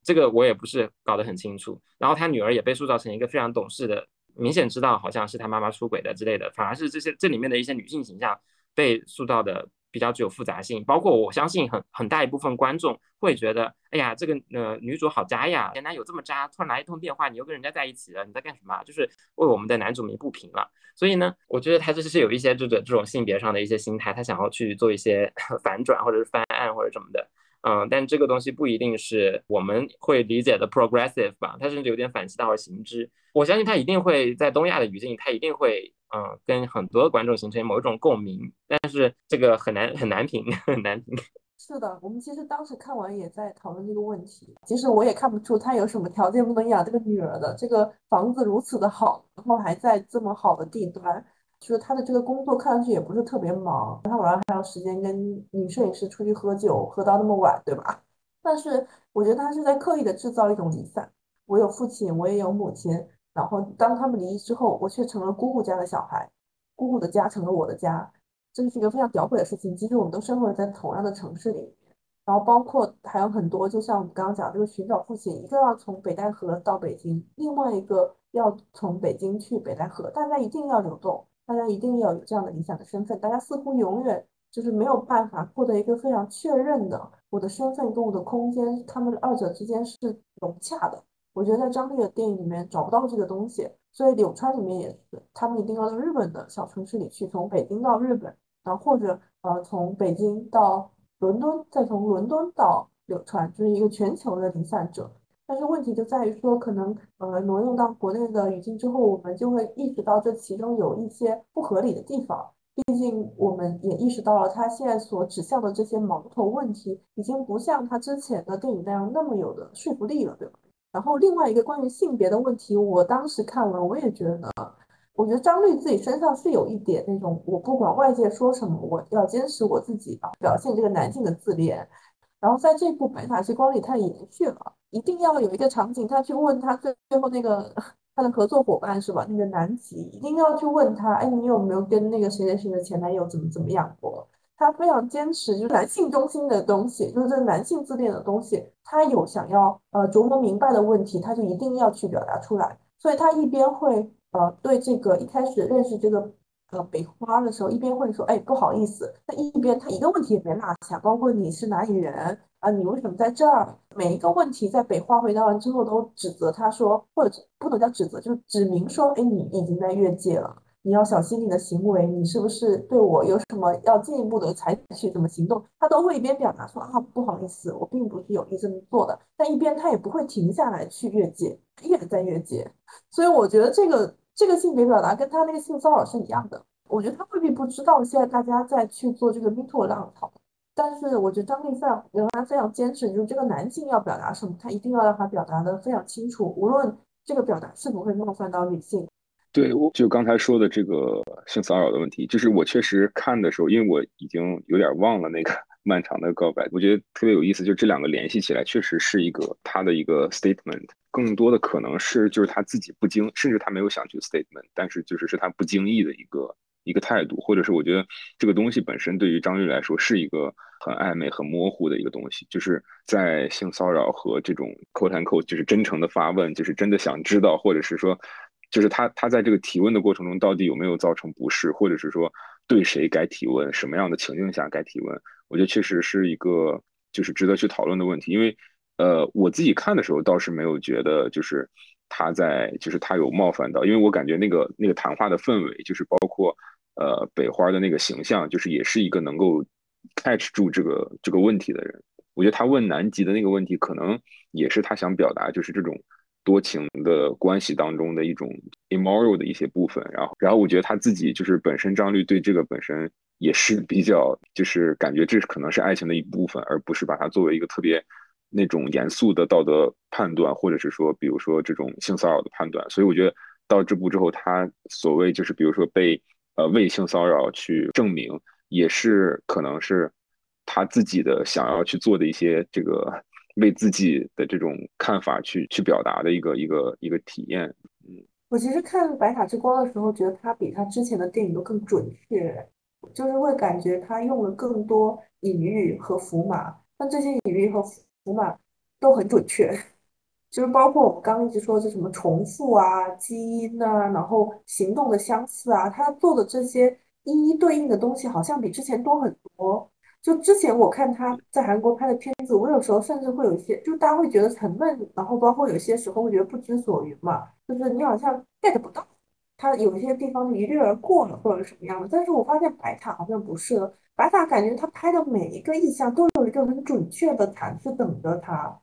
这个我也不是搞得很清楚，然后他女儿也被塑造成一个非常懂事的明显知道好像是他妈妈出轨的之类的，反而是这些这里面的一些女性形象被塑造的比较具有复杂性。包括我相信很很大一部分观众会觉得，哎呀，这个呃女主好渣呀，前男友这么渣，突然来一通电话，你又跟人家在一起了，你在干什么？就是为我们的男主鸣不平了。所以呢，我觉得他这是有一些这种这种性别上的一些心态，他想要去做一些 反转或者是翻案或者什么的。嗯，但这个东西不一定是我们会理解的 progressive 吧，它甚至有点反其道而行之。我相信它一定会在东亚的语境，它一定会嗯跟很多观众形成某一种共鸣，但是这个很难很难评，很难评。是的，我们其实当时看完也在讨论这个问题。其实我也看不出他有什么条件不能养这个女儿的，这个房子如此的好，然后还在这么好的地段。就是他的这个工作看上去也不是特别忙，他晚上还有时间跟女摄影师出去喝酒，喝到那么晚，对吧？但是我觉得他是在刻意的制造一种离散。我有父亲，我也有母亲，然后当他们离异之后，我却成了姑姑家的小孩，姑姑的家成了我的家，这是一个非常吊诡的事情。即使我们都生活在同样的城市里，然后包括还有很多，就像我们刚刚讲这个寻找父亲，一个要从北戴河到北京，另外一个要从北京去北戴河，大家一定要流动。大家一定要有这样的理想的身份，大家似乎永远就是没有办法获得一个非常确认的我的身份跟我的空间，他们二者之间是融洽的。我觉得在张力的电影里面找不到这个东西，所以柳川里面也是，他们一定要到日本的小城市里去，从北京到日本，然后或者呃从北京到伦敦，再从伦敦到柳川，就是一个全球的离散者。但是问题就在于说，可能呃挪用到国内的语境之后，我们就会意识到这其中有一些不合理的地方。毕竟我们也意识到了，他现在所指向的这些矛头问题，已经不像他之前的电影那样那么有的说服力了，对吧？然后另外一个关于性别的问题，我当时看完我也觉得，我觉得张律自己身上是有一点那种，我不管外界说什么，我要坚持我自己啊，表现这个男性的自恋。然后在这部《白塔之光》里，他延续了。一定要有一个场景，他去问他最最后那个他的合作伙伴是吧？那个南极一定要去问他，哎，你有没有跟那个谁谁谁的前男友怎么怎么样过？他非常坚持，就是男性中心的东西，就是这男性自恋的东西，他有想要呃琢磨明白的问题，他就一定要去表达出来。所以他一边会呃对这个一开始认识这个呃北花的时候，一边会说，哎，不好意思，那一边他一个问题也没落下，包括你是哪里人。啊，你为什么在这儿？每一个问题在北花回答完之后，都指责他说，或者不能叫指责，就指明说，哎，你已经在越界了，你要小心你的行为，你是不是对我有什么要进一步的采取什么行动？他都会一边表达说啊，不好意思，我并不是有意这么做的，但一边他也不会停下来去越界，一直在越界。所以我觉得这个这个性别表达跟他那个性骚扰是一样的。我觉得他未必不知道现在大家在去做这个 MeToo 浪潮。但是我觉得张力非常仍然非常坚持，就是这个男性要表达什么，他一定要让他表达的非常清楚，无论这个表达是否会冒犯到女性。对，我就刚才说的这个性骚扰的问题，就是我确实看的时候，因为我已经有点忘了那个 漫长的告白，我觉得特别有意思，就这两个联系起来，确实是一个他的一个 statement，更多的可能是就是他自己不经，甚至他没有想去 statement，但是就是是他不经意的一个一个态度，或者是我觉得这个东西本身对于张律来说是一个。很暧昧、很模糊的一个东西，就是在性骚扰和这种 quote unquote 就是真诚的发问，就是真的想知道，或者是说，就是他他在这个提问的过程中到底有没有造成不适，或者是说对谁该提问，什么样的情境下该提问，我觉得确实是一个就是值得去讨论的问题。因为呃，我自己看的时候倒是没有觉得就是他在就是他有冒犯到，因为我感觉那个那个谈话的氛围，就是包括呃北花的那个形象，就是也是一个能够。catch 住这个这个问题的人，我觉得他问南极的那个问题，可能也是他想表达，就是这种多情的关系当中的一种 immoral 的一些部分。然后，然后我觉得他自己就是本身张律对这个本身也是比较，就是感觉这可能是爱情的一部分，而不是把它作为一个特别那种严肃的道德判断，或者是说，比如说这种性骚扰的判断。所以我觉得到这部之后，他所谓就是比如说被呃为性骚扰去证明。也是可能是他自己的想要去做的一些这个为自己的这种看法去去表达的一个一个一个体验。嗯，我其实看《白塔之光》的时候，觉得他比他之前的电影都更准确，就是会感觉他用了更多隐喻和符码，但这些隐喻和符符码都很准确。就是包括我们刚刚一直说的什么重复啊、基因啊，然后行动的相似啊，他做的这些一一对应的东西，好像比之前多很多。就之前我看他在韩国拍的片子，我有时候甚至会有一些，就大家会觉得沉闷，然后包括有些时候会觉得不知所云嘛，就是你好像 get 不到他有一些地方一掠而过了或者什么样的。但是我发现白塔好像不是，白塔感觉他拍的每一个意象都有一个很准确的毯子等着他。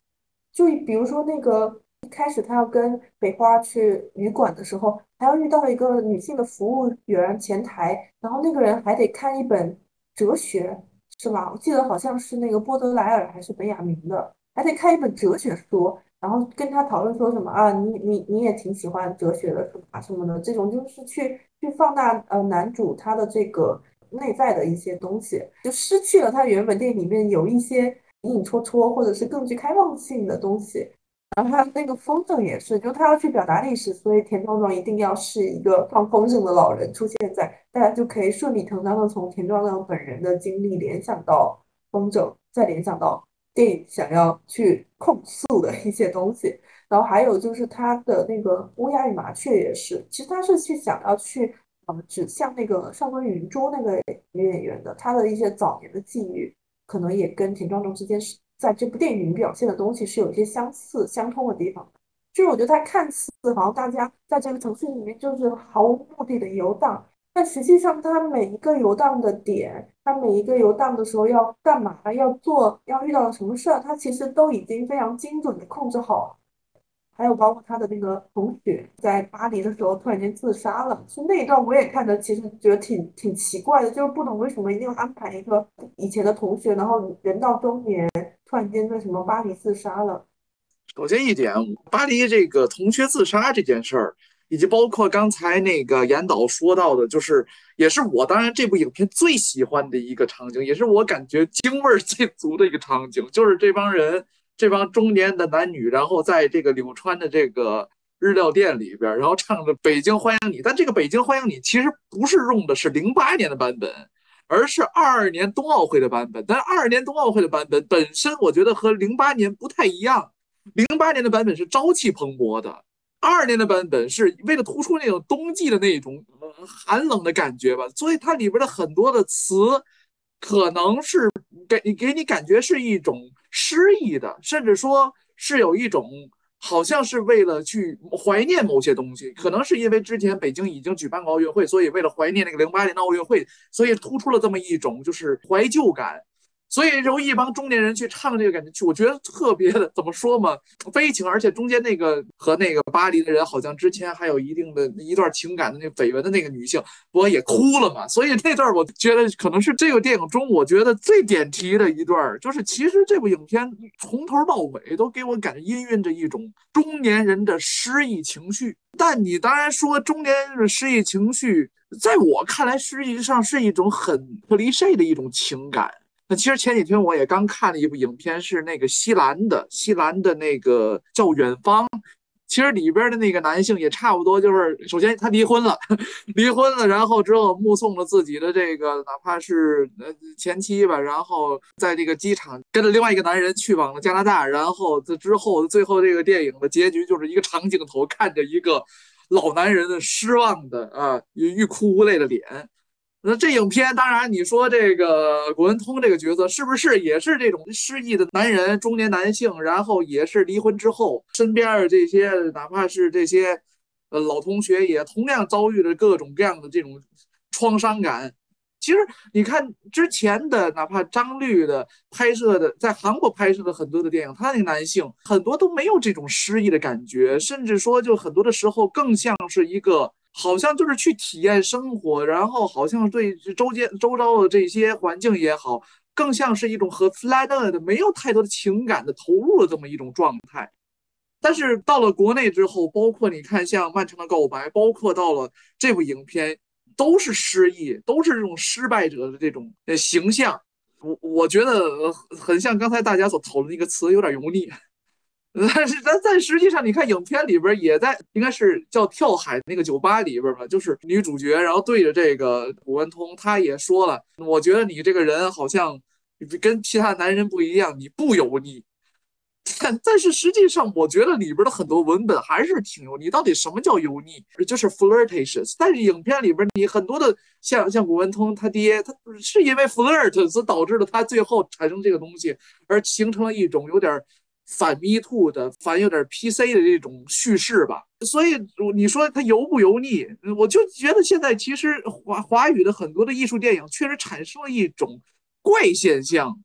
就比如说那个一开始他要跟北花去旅馆的时候，还要遇到一个女性的服务员前台，然后那个人还得看一本哲学。是吧？我记得好像是那个波德莱尔还是本雅明的，还得看一本哲学书，然后跟他讨论说什么啊？你你你也挺喜欢哲学的，是吧？什么的，这种就是去去放大呃男主他的这个内在的一些东西，就失去了他原本电影里面有一些隐隐绰绰或者是更具开放性的东西。然后他那个风筝也是，就他要去表达历史，所以田壮壮一定要是一个放风筝的老人出现在，大家就可以顺理成章的从田壮壮本人的经历联想到风筝，再联想到电影想要去控诉的一些东西。然后还有就是他的那个乌鸦与麻雀也是，其实他是去想要去呃指向那个上官云珠那个女演员的，她的一些早年的际遇，可能也跟田壮壮之间是。在这部电影里表现的东西是有一些相似、相通的地方，就是我觉得它看似好像大家在这个城市里面就是毫无目的的游荡，但实际上他每一个游荡的点，他每一个游荡的时候要干嘛、要做、要遇到了什么事儿，它其实都已经非常精准的控制好。还有包括他的那个同学在巴黎的时候突然间自杀了，其实那一段我也看着，其实觉得挺挺奇怪的，就是不懂为什么一定要安排一个以前的同学，然后人到中年突然间在什么巴黎自杀了。首先一点，巴黎这个同学自杀这件事儿，以及包括刚才那个严导说到的，就是也是我当然这部影片最喜欢的一个场景，也是我感觉京味儿最足的一个场景，就是这帮人。这帮中年的男女，然后在这个柳川的这个日料店里边，然后唱着《北京欢迎你》，但这个《北京欢迎你》其实不是用的是零八年的版本，而是二二年冬奥会的版本。但二二年冬奥会的版本本身，我觉得和零八年不太一样。零八年的版本是朝气蓬勃的，二二年的版本是为了突出那种冬季的那种寒冷的感觉吧，所以它里边的很多的词。可能是给给你感觉是一种诗意的，甚至说是有一种好像是为了去怀念某些东西。可能是因为之前北京已经举办过奥运会，所以为了怀念那个零八年的奥运会，所以突出了这么一种就是怀旧感。所以由一帮中年人去唱这个感觉，我觉得特别的怎么说嘛，悲情，而且中间那个和那个巴黎的人好像之前还有一定的一段情感的那绯闻的那个女性，不过也哭了嘛。所以那段我觉得可能是这个电影中我觉得最点题的一段，就是其实这部影片从头到尾都给我感觉氤氲着一种中年人的失意情绪。但你当然说中年人的失意情绪，在我看来实际上是一种很 cliche 的一种情感。那其实前几天我也刚看了一部影片，是那个西兰的，西兰的那个叫《远方》。其实里边的那个男性也差不多，就是首先他离婚了，离婚了，然后之后目送了自己的这个哪怕是呃前妻吧，然后在这个机场跟着另外一个男人去往了加拿大，然后这之后最后这个电影的结局就是一个长镜头，看着一个老男人的失望的啊欲哭无泪的脸。那这影片当然，你说这个古文通这个角色是不是也是这种失意的男人，中年男性，然后也是离婚之后，身边的这些哪怕是这些呃老同学，也同样遭遇了各种各样的这种创伤感。其实你看之前的，哪怕张律的拍摄的，在韩国拍摄的很多的电影，他那个男性很多都没有这种失意的感觉，甚至说就很多的时候更像是一个。好像就是去体验生活，然后好像对周间周遭的这些环境也好，更像是一种和 flat 的没有太多的情感的投入的这么一种状态。但是到了国内之后，包括你看像《漫长的告白》，包括到了这部影片，都是失意，都是这种失败者的这种呃形象。我我觉得很像刚才大家所讨论的一个词，有点油腻。但是，但但实际上，你看影片里边也在，应该是叫跳海那个酒吧里边吧，就是女主角，然后对着这个古文通，她也说了，我觉得你这个人好像跟其他男人不一样，你不油腻。但但是实际上，我觉得里边的很多文本还是挺油腻。到底什么叫油腻？就是 flirtatious。但是影片里边你很多的像像古文通他爹，他是因为 flirt 所导致了他最后产生这个东西，而形成了一种有点反 me too 的反有点 PC 的这种叙事吧。所以你说它油不油腻？我就觉得现在其实华华语的很多的艺术电影确实产生了一种怪现象。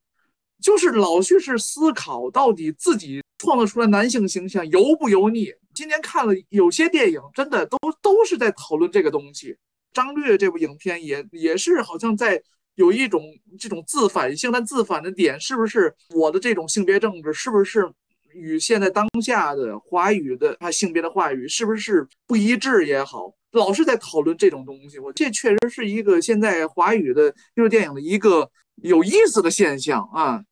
就是老去是思考到底自己创造出来男性形象油不油腻。今年看了有些电影，真的都都是在讨论这个东西。张略这部影片也也是好像在有一种这种自反性，但自反的点是不是我的这种性别政治是不是与现在当下的华语的啊性别的话语是不是不一致也好，老是在讨论这种东西。我这确实是一个现在华语的艺术电影的一个有意思的现象啊。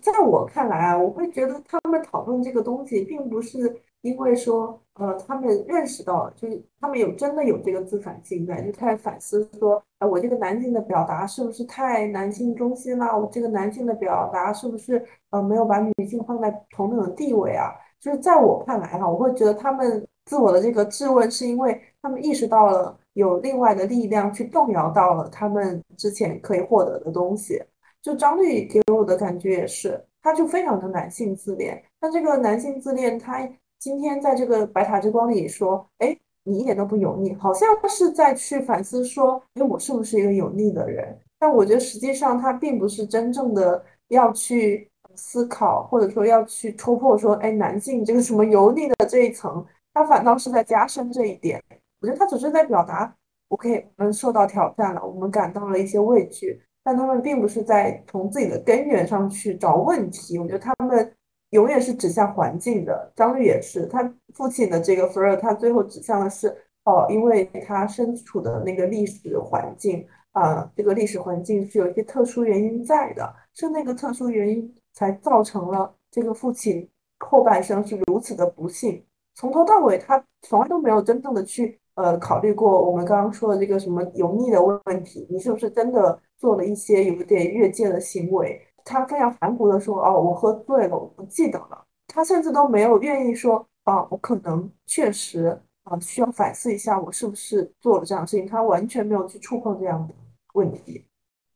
在我看来啊，我会觉得他们讨论这个东西，并不是因为说，呃，他们认识到，就是他们有真的有这个自反性在，就开始反思说，哎，我这个男性的表达是不是太男性中心了？我这个男性的表达是不是呃没有把女性放在同等的地位啊？就是在我看来哈，我会觉得他们自我的这个质问，是因为他们意识到了有另外的力量去动摇到了他们之前可以获得的东西。就张律给我的感觉也是，他就非常的男性自恋。那这个男性自恋，他今天在这个《白塔之光》里说，哎，你一点都不油腻，好像是在去反思说，哎，我是不是一个油腻的人？但我觉得实际上他并不是真正的要去思考，或者说要去突破说，哎，男性这个什么油腻的这一层，他反倒是在加深这一点。我觉得他只是在表达，OK，我们受到挑战了，我们感到了一些畏惧。但他们并不是在从自己的根源上去找问题，我觉得他们永远是指向环境的。张律也是，他父亲的这个 f r 他最后指向的是哦，因为他身处的那个历史环境啊，这个历史环境是有一些特殊原因在的，是那个特殊原因才造成了这个父亲后半生是如此的不幸。从头到尾，他从来都没有真正的去呃考虑过我们刚刚说的这个什么油腻的问题，你是不是真的？做了一些有点越界的行为，他非常含糊的说：“哦，我喝醉了，我不记得了。”他甚至都没有愿意说：“啊，我可能确实啊需要反思一下，我是不是做了这样的事情。”他完全没有去触碰这样的问题。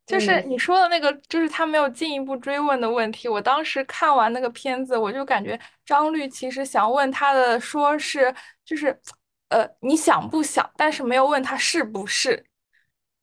就是你说的那个，就是他没有进一步追问的问题。我当时看完那个片子，我就感觉张律其实想问他的，说是就是，呃，你想不想？但是没有问他是不是。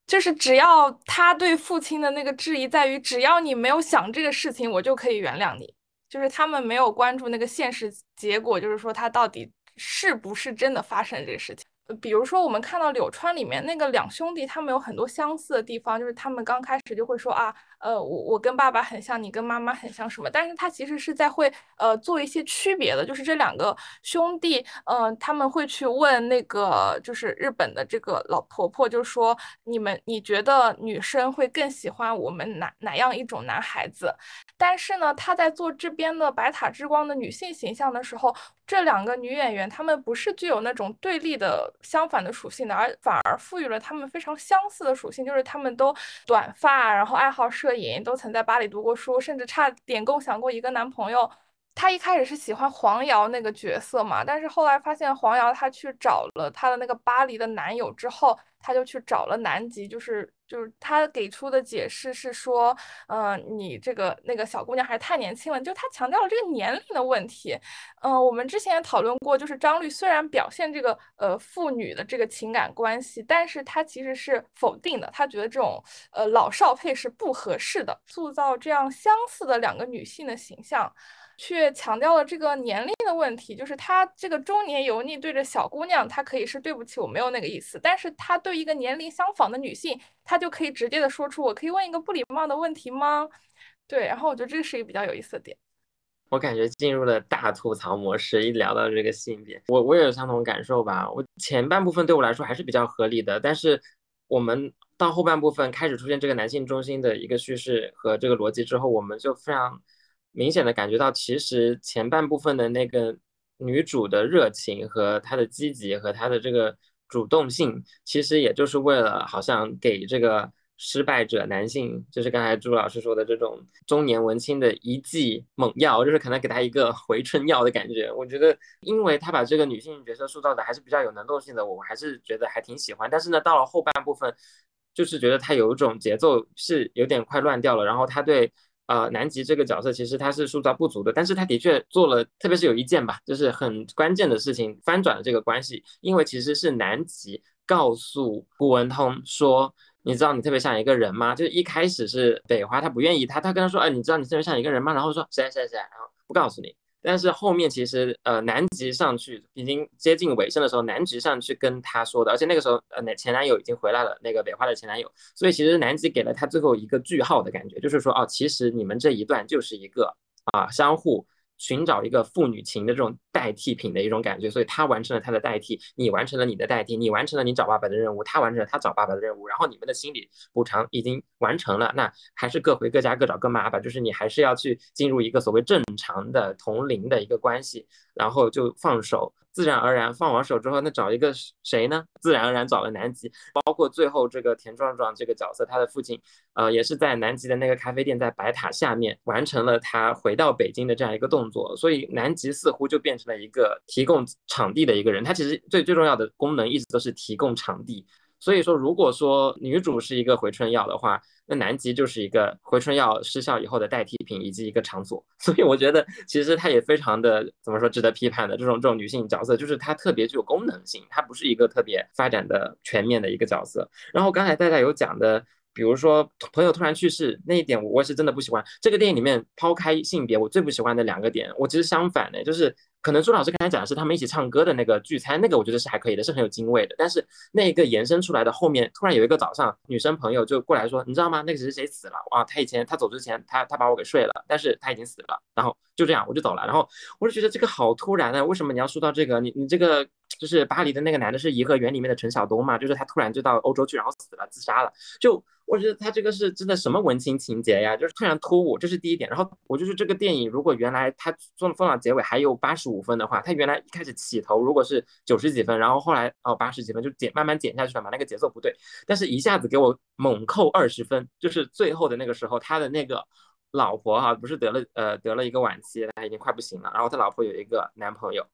就是只要他对父亲的那个质疑在于，只要你没有想这个事情，我就可以原谅你。就是他们没有关注那个现实结果，就是说他到底是不是真的发生这个事情。比如说，我们看到《柳川》里面那个两兄弟，他们有很多相似的地方，就是他们刚开始就会说啊，呃，我我跟爸爸很像，你跟妈妈很像什么？但是他其实是在会呃做一些区别的，就是这两个兄弟，嗯，他们会去问那个就是日本的这个老婆婆，就说你们你觉得女生会更喜欢我们哪哪样一种男孩子？但是呢，他在做这边的白塔之光的女性形象的时候，这两个女演员她们不是具有那种对立的。相反的属性的，而反而赋予了他们非常相似的属性，就是他们都短发，然后爱好摄都曾在巴黎读过书，甚至差点共享过一个男朋友。她一开始是喜欢黄瑶那个角色嘛，但是后来发现黄瑶她去找了她的那个巴黎的男友之后，她就去找了南极，就是就是他给出的解释是说，嗯，你这个那个小姑娘还是太年轻了，就他强调了这个年龄的问题。嗯，我们之前也讨论过，就是张律虽然表现这个呃父女的这个情感关系，但是他其实是否定的，他觉得这种呃老少配是不合适的，塑造这样相似的两个女性的形象。却强调了这个年龄的问题，就是他这个中年油腻对着小姑娘，他可以是对不起，我没有那个意思。但是他对一个年龄相仿的女性，他就可以直接的说出，我可以问一个不礼貌的问题吗？对，然后我觉得这是一个比较有意思的点。我感觉进入了大吐槽模式，一聊到这个性别，我我也有相同感受吧。我前半部分对我来说还是比较合理的，但是我们到后半部分开始出现这个男性中心的一个叙事和这个逻辑之后，我们就非常。明显的感觉到，其实前半部分的那个女主的热情和她的积极和她的这个主动性，其实也就是为了好像给这个失败者男性，就是刚才朱老师说的这种中年文青的一剂猛药，就是可能给他一个 回春药的感觉。我觉得，因为他把这个女性角色塑造的还是比较有能动性的，我还是觉得还挺喜欢。但是呢，到了后半部分，就是觉得他有一种节奏是有点快乱掉了。然后他对呃南极这个角色其实他是塑造不足的，但是他的确做了，特别是有一件吧，就是很关键的事情，翻转了这个关系。因为其实是南极告诉顾文通说。你知道你特别像一个人吗？就是一开始是北花，他不愿意，他他跟他说，哎，你知道你特别像一个人吗？然后说谁谁谁，然后不告诉你。但是后面其实呃南极上去已经接近尾声的时候，南极上去跟他说的，而且那个时候呃那前男友已经回来了，那个北花的前男友，所以其实南极给了他最后一个句号的感觉，就是说哦，其实你们这一段就是一个啊相互。寻找一个父女情的这种代替品的一种感觉，所以他完成了他的代替，你完成了你的代替，你完成了你找爸爸的任务，他完成了他找爸爸的任务，然后你们的心理补偿已经完成了，那还是各回各家各找各妈吧，就是你还是要去进入一个所谓正常的同龄的一个关系，然后就放手。自然而然放完手之后，那找一个谁呢？自然而然找了南极，包括最后这个田壮壮这个角色，他的父亲，呃，也是在南极的那个咖啡店，在白塔下面完成了他回到北京的这样一个动作。所以南极似乎就变成了一个提供场地的一个人，他其实最最重要的功能一直都是提供场地。所以说，如果说女主是一个回春药的话，那南极就是一个回春药失效以后的代替品以及一个场所。所以我觉得，其实它也非常的怎么说值得批判的这种这种女性角色，就是它特别具有功能性，它不是一个特别发展的全面的一个角色。然后刚才大家有讲的，比如说朋友突然去世那一点，我是真的不喜欢。这个电影里面抛开性别，我最不喜欢的两个点，我其实相反的，就是。可能朱老师刚才讲的是他们一起唱歌的那个聚餐，那个我觉得是还可以的，是很有精味的。但是那个延伸出来的后面，突然有一个早上，女生朋友就过来说，你知道吗？那个谁谁死了啊？他以前他走之前，他他把我给睡了，但是他已经死了。然后就这样我就走了。然后我就觉得这个好突然啊！为什么你要说到这个？你你这个就是巴黎的那个男的是颐和园里面的陈晓东嘛？就是他突然就到欧洲去，然后死了，自杀了。就我觉得他这个是真的什么文青情节呀？就是突然突兀，这是第一点。然后我就是这个电影，如果原来他做放到结尾还有八十五分的话，他原来一开始起头如果是九十几分，然后后来哦八十几分就减慢慢减下去了嘛，那个节奏不对。但是一下子给我猛扣二十分，就是最后的那个时候，他的那个老婆哈不是得了呃得了一个晚期，他已经快不行了，然后他老婆有一个男朋友。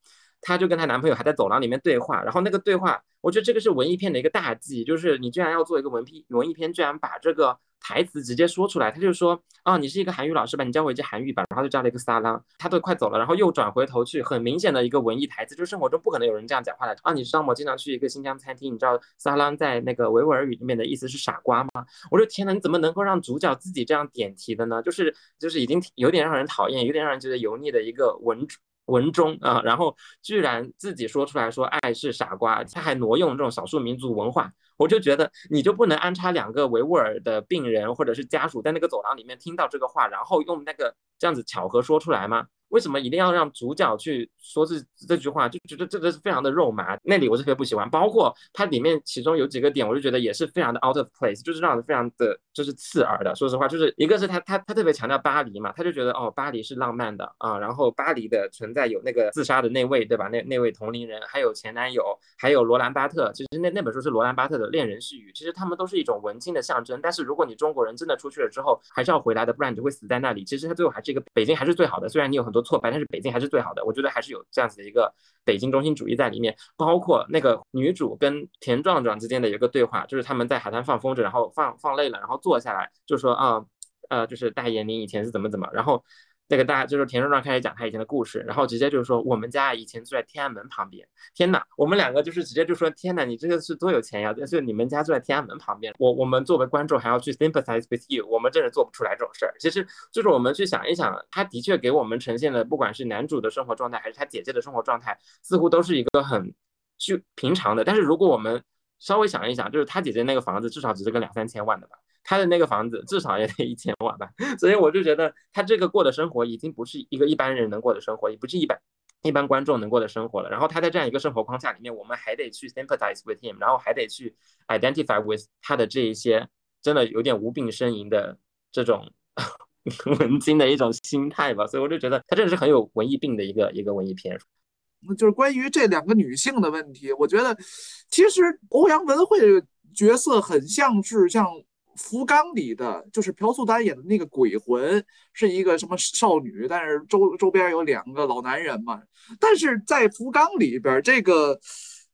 她就跟她男朋友还在走廊里面对话，然后那个对话，我觉得这个是文艺片的一个大忌，就是你居然要做一个文批文艺片，居然把这个台词直接说出来。他就说啊，你是一个韩语老师吧，你教我一句韩语吧，然后就教了一个撒浪，他都快走了，然后又转回头去，很明显的一个文艺台词，就是生活中不可能有人这样讲话的啊。你知道吗？经常去一个新疆餐厅，你知道撒浪在那个维吾尔语里面的意思是傻瓜吗？我说天哪，你怎么能够让主角自己这样点题的呢？就是就是已经有点让人讨厌，有点让人觉得油腻的一个文。文中啊，然后居然自己说出来说爱是傻瓜，他还挪用这种少数民族文化，我就觉得你就不能安插两个维吾尔的病人或者是家属在那个走廊里面听到这个话，然后用那个这样子巧合说出来吗？为什么一定要让主角去说这这句话？就觉得这个是非常的肉麻，那里我是特别不喜欢。包括它里面其中有几个点，我就觉得也是非常的 out of place，就是让人非常的就是刺耳的。说实话，就是一个是他他他特别强调巴黎嘛，他就觉得哦巴黎是浪漫的啊，然后巴黎的存在有那个自杀的那位对吧？那那位同龄人，还有前男友，还有罗兰巴特。其实那那本书是罗兰巴特的《恋人絮语》，其实他们都是一种文青的象征。但是如果你中国人真的出去了之后，还是要回来的，不然你就会死在那里。其实他最后还是一个北京还是最好的，虽然你有很多。挫败，但是北京还是最好的。我觉得还是有这样子的一个北京中心主义在里面。包括那个女主跟田壮壮之间的一个对话，就是他们在海滩放风筝，然后放放累了，然后坐下来就说啊，呃，就是大爷，您以前是怎么怎么，然后。那个大就是田壮壮开始讲他以前的故事，然后直接就是说我们家以前住在天安门旁边。天哪，我们两个就是直接就说天哪，你这个是多有钱呀！就你们家住在天安门旁边，我我们作为观众还要去 sympathize with you，我们真是做不出来这种事儿。其实就是我们去想一想，他的确给我们呈现的，不管是男主的生活状态，还是他姐姐的生活状态，似乎都是一个很就平常的。但是如果我们稍微想一想，就是他姐姐那个房子至少值个两三千万的吧。他的那个房子至少也得一千万吧，所以我就觉得他这个过的生活已经不是一个一般人能过的生活，也不是一般一般观众能过的生活了。然后他在这样一个生活框架里面，我们还得去 sympathize with him，然后还得去 identify with 他的这一些真的有点无病呻吟的这种 文青的一种心态吧。所以我就觉得他真的是很有文艺病的一个一个文艺片。那就是关于这两个女性的问题，我觉得其实欧阳文慧角色很像是像。福冈里的就是朴素丹演的那个鬼魂是一个什么少女，但是周周边有两个老男人嘛。但是在福冈里边，这个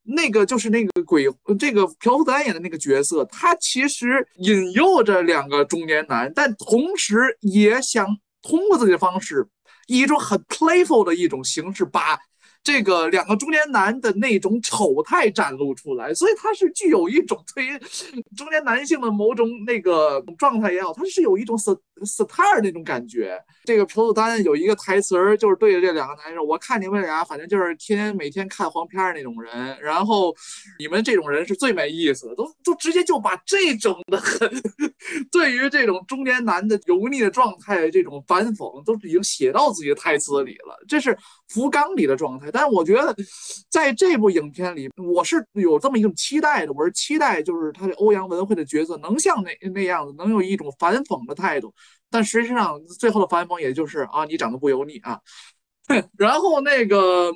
那个就是那个鬼，这个朴素丹演的那个角色，他其实引诱着两个中年男，但同时也想通过自己的方式，以一种很 playful 的一种形式把。这个两个中年男的那种丑态展露出来，所以他是具有一种对于中年男性的某种那个状态也好，他是有一种 s star 那种感觉。这个朴素丹有一个台词儿，就是对着这两个男人，我看你们俩反正就是天天每天看黄片那种人，然后你们这种人是最没意思的，都都直接就把这种的很 对于这种中年男的油腻的状态这种反讽，都已经写到自己的台词里了。这是福冈里的状态。但是我觉得，在这部影片里，我是有这么一种期待的。我是期待，就是他的欧阳文慧的角色能像那那样子，能有一种反讽的态度。但实际上，最后的反讽也就是啊，你长得不油腻啊。然后那个，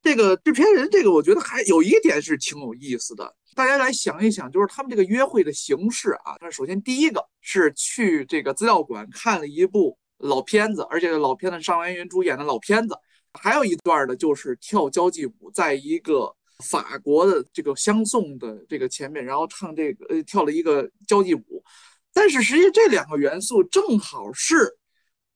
这个制片人，这个我觉得还有一点是挺有意思的。大家来想一想，就是他们这个约会的形式啊。那首先第一个是去这个资料馆看了一部老片子，而且老片子是上元云主演的老片子。还有一段呢，就是跳交际舞，在一个法国的这个相送的这个前面，然后唱这个呃跳了一个交际舞。但是实际这两个元素正好是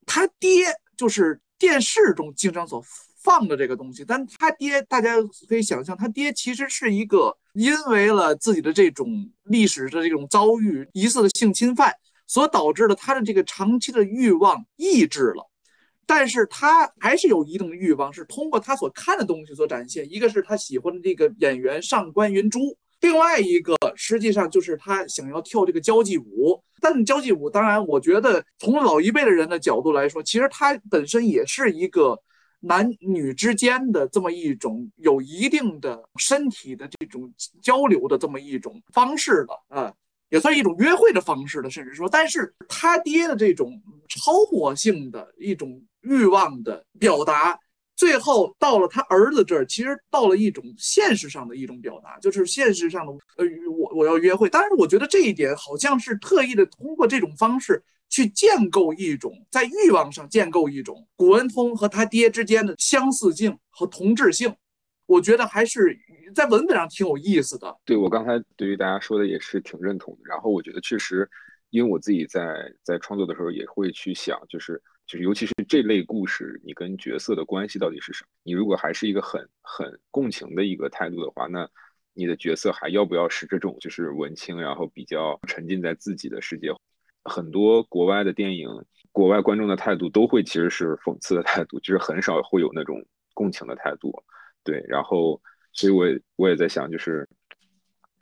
他爹，就是电视中经常所放的这个东西。但他爹，大家可以想象，他爹其实是一个因为了自己的这种历史的这种遭遇，疑似的性侵犯，所导致的他的这个长期的欲望抑制了。但是他还是有一定的欲望，是通过他所看的东西所展现。一个是他喜欢的这个演员上官云珠，另外一个实际上就是他想要跳这个交际舞。但交际舞，当然，我觉得从老一辈的人的角度来说，其实它本身也是一个男女之间的这么一种有一定的身体的这种交流的这么一种方式的啊。也算一种约会的方式了，甚至说，但是他爹的这种超模性的一种欲望的表达，最后到了他儿子这儿，其实到了一种现实上的一种表达，就是现实上的呃，我我要约会。但是我觉得这一点好像是特意的通过这种方式去建构一种在欲望上建构一种古文通和他爹之间的相似性和同质性，我觉得还是。在文本上挺有意思的，对我刚才对于大家说的也是挺认同的。然后我觉得确实，因为我自己在在创作的时候也会去想，就是就是尤其是这类故事，你跟角色的关系到底是什么？你如果还是一个很很共情的一个态度的话，那你的角色还要不要是这种就是文青，然后比较沉浸在自己的世界？很多国外的电影，国外观众的态度都会其实是讽刺的态度，就是很少会有那种共情的态度。对，然后。所以，我也我也在想，就是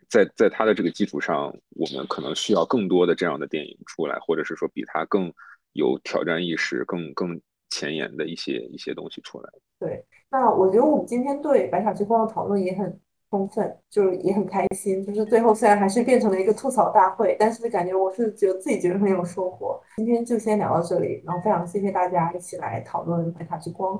在在他的这个基础上，我们可能需要更多的这样的电影出来，或者是说比他更有挑战意识、更更前沿的一些一些东西出来。对，那我觉得我们今天对《白塔之光》的讨论也很充分，就是也很开心。就是最后虽然还是变成了一个吐槽大会，但是感觉我是觉得自己觉得很有收获。今天就先聊到这里，然后非常谢谢大家一起来讨论《白塔之光》。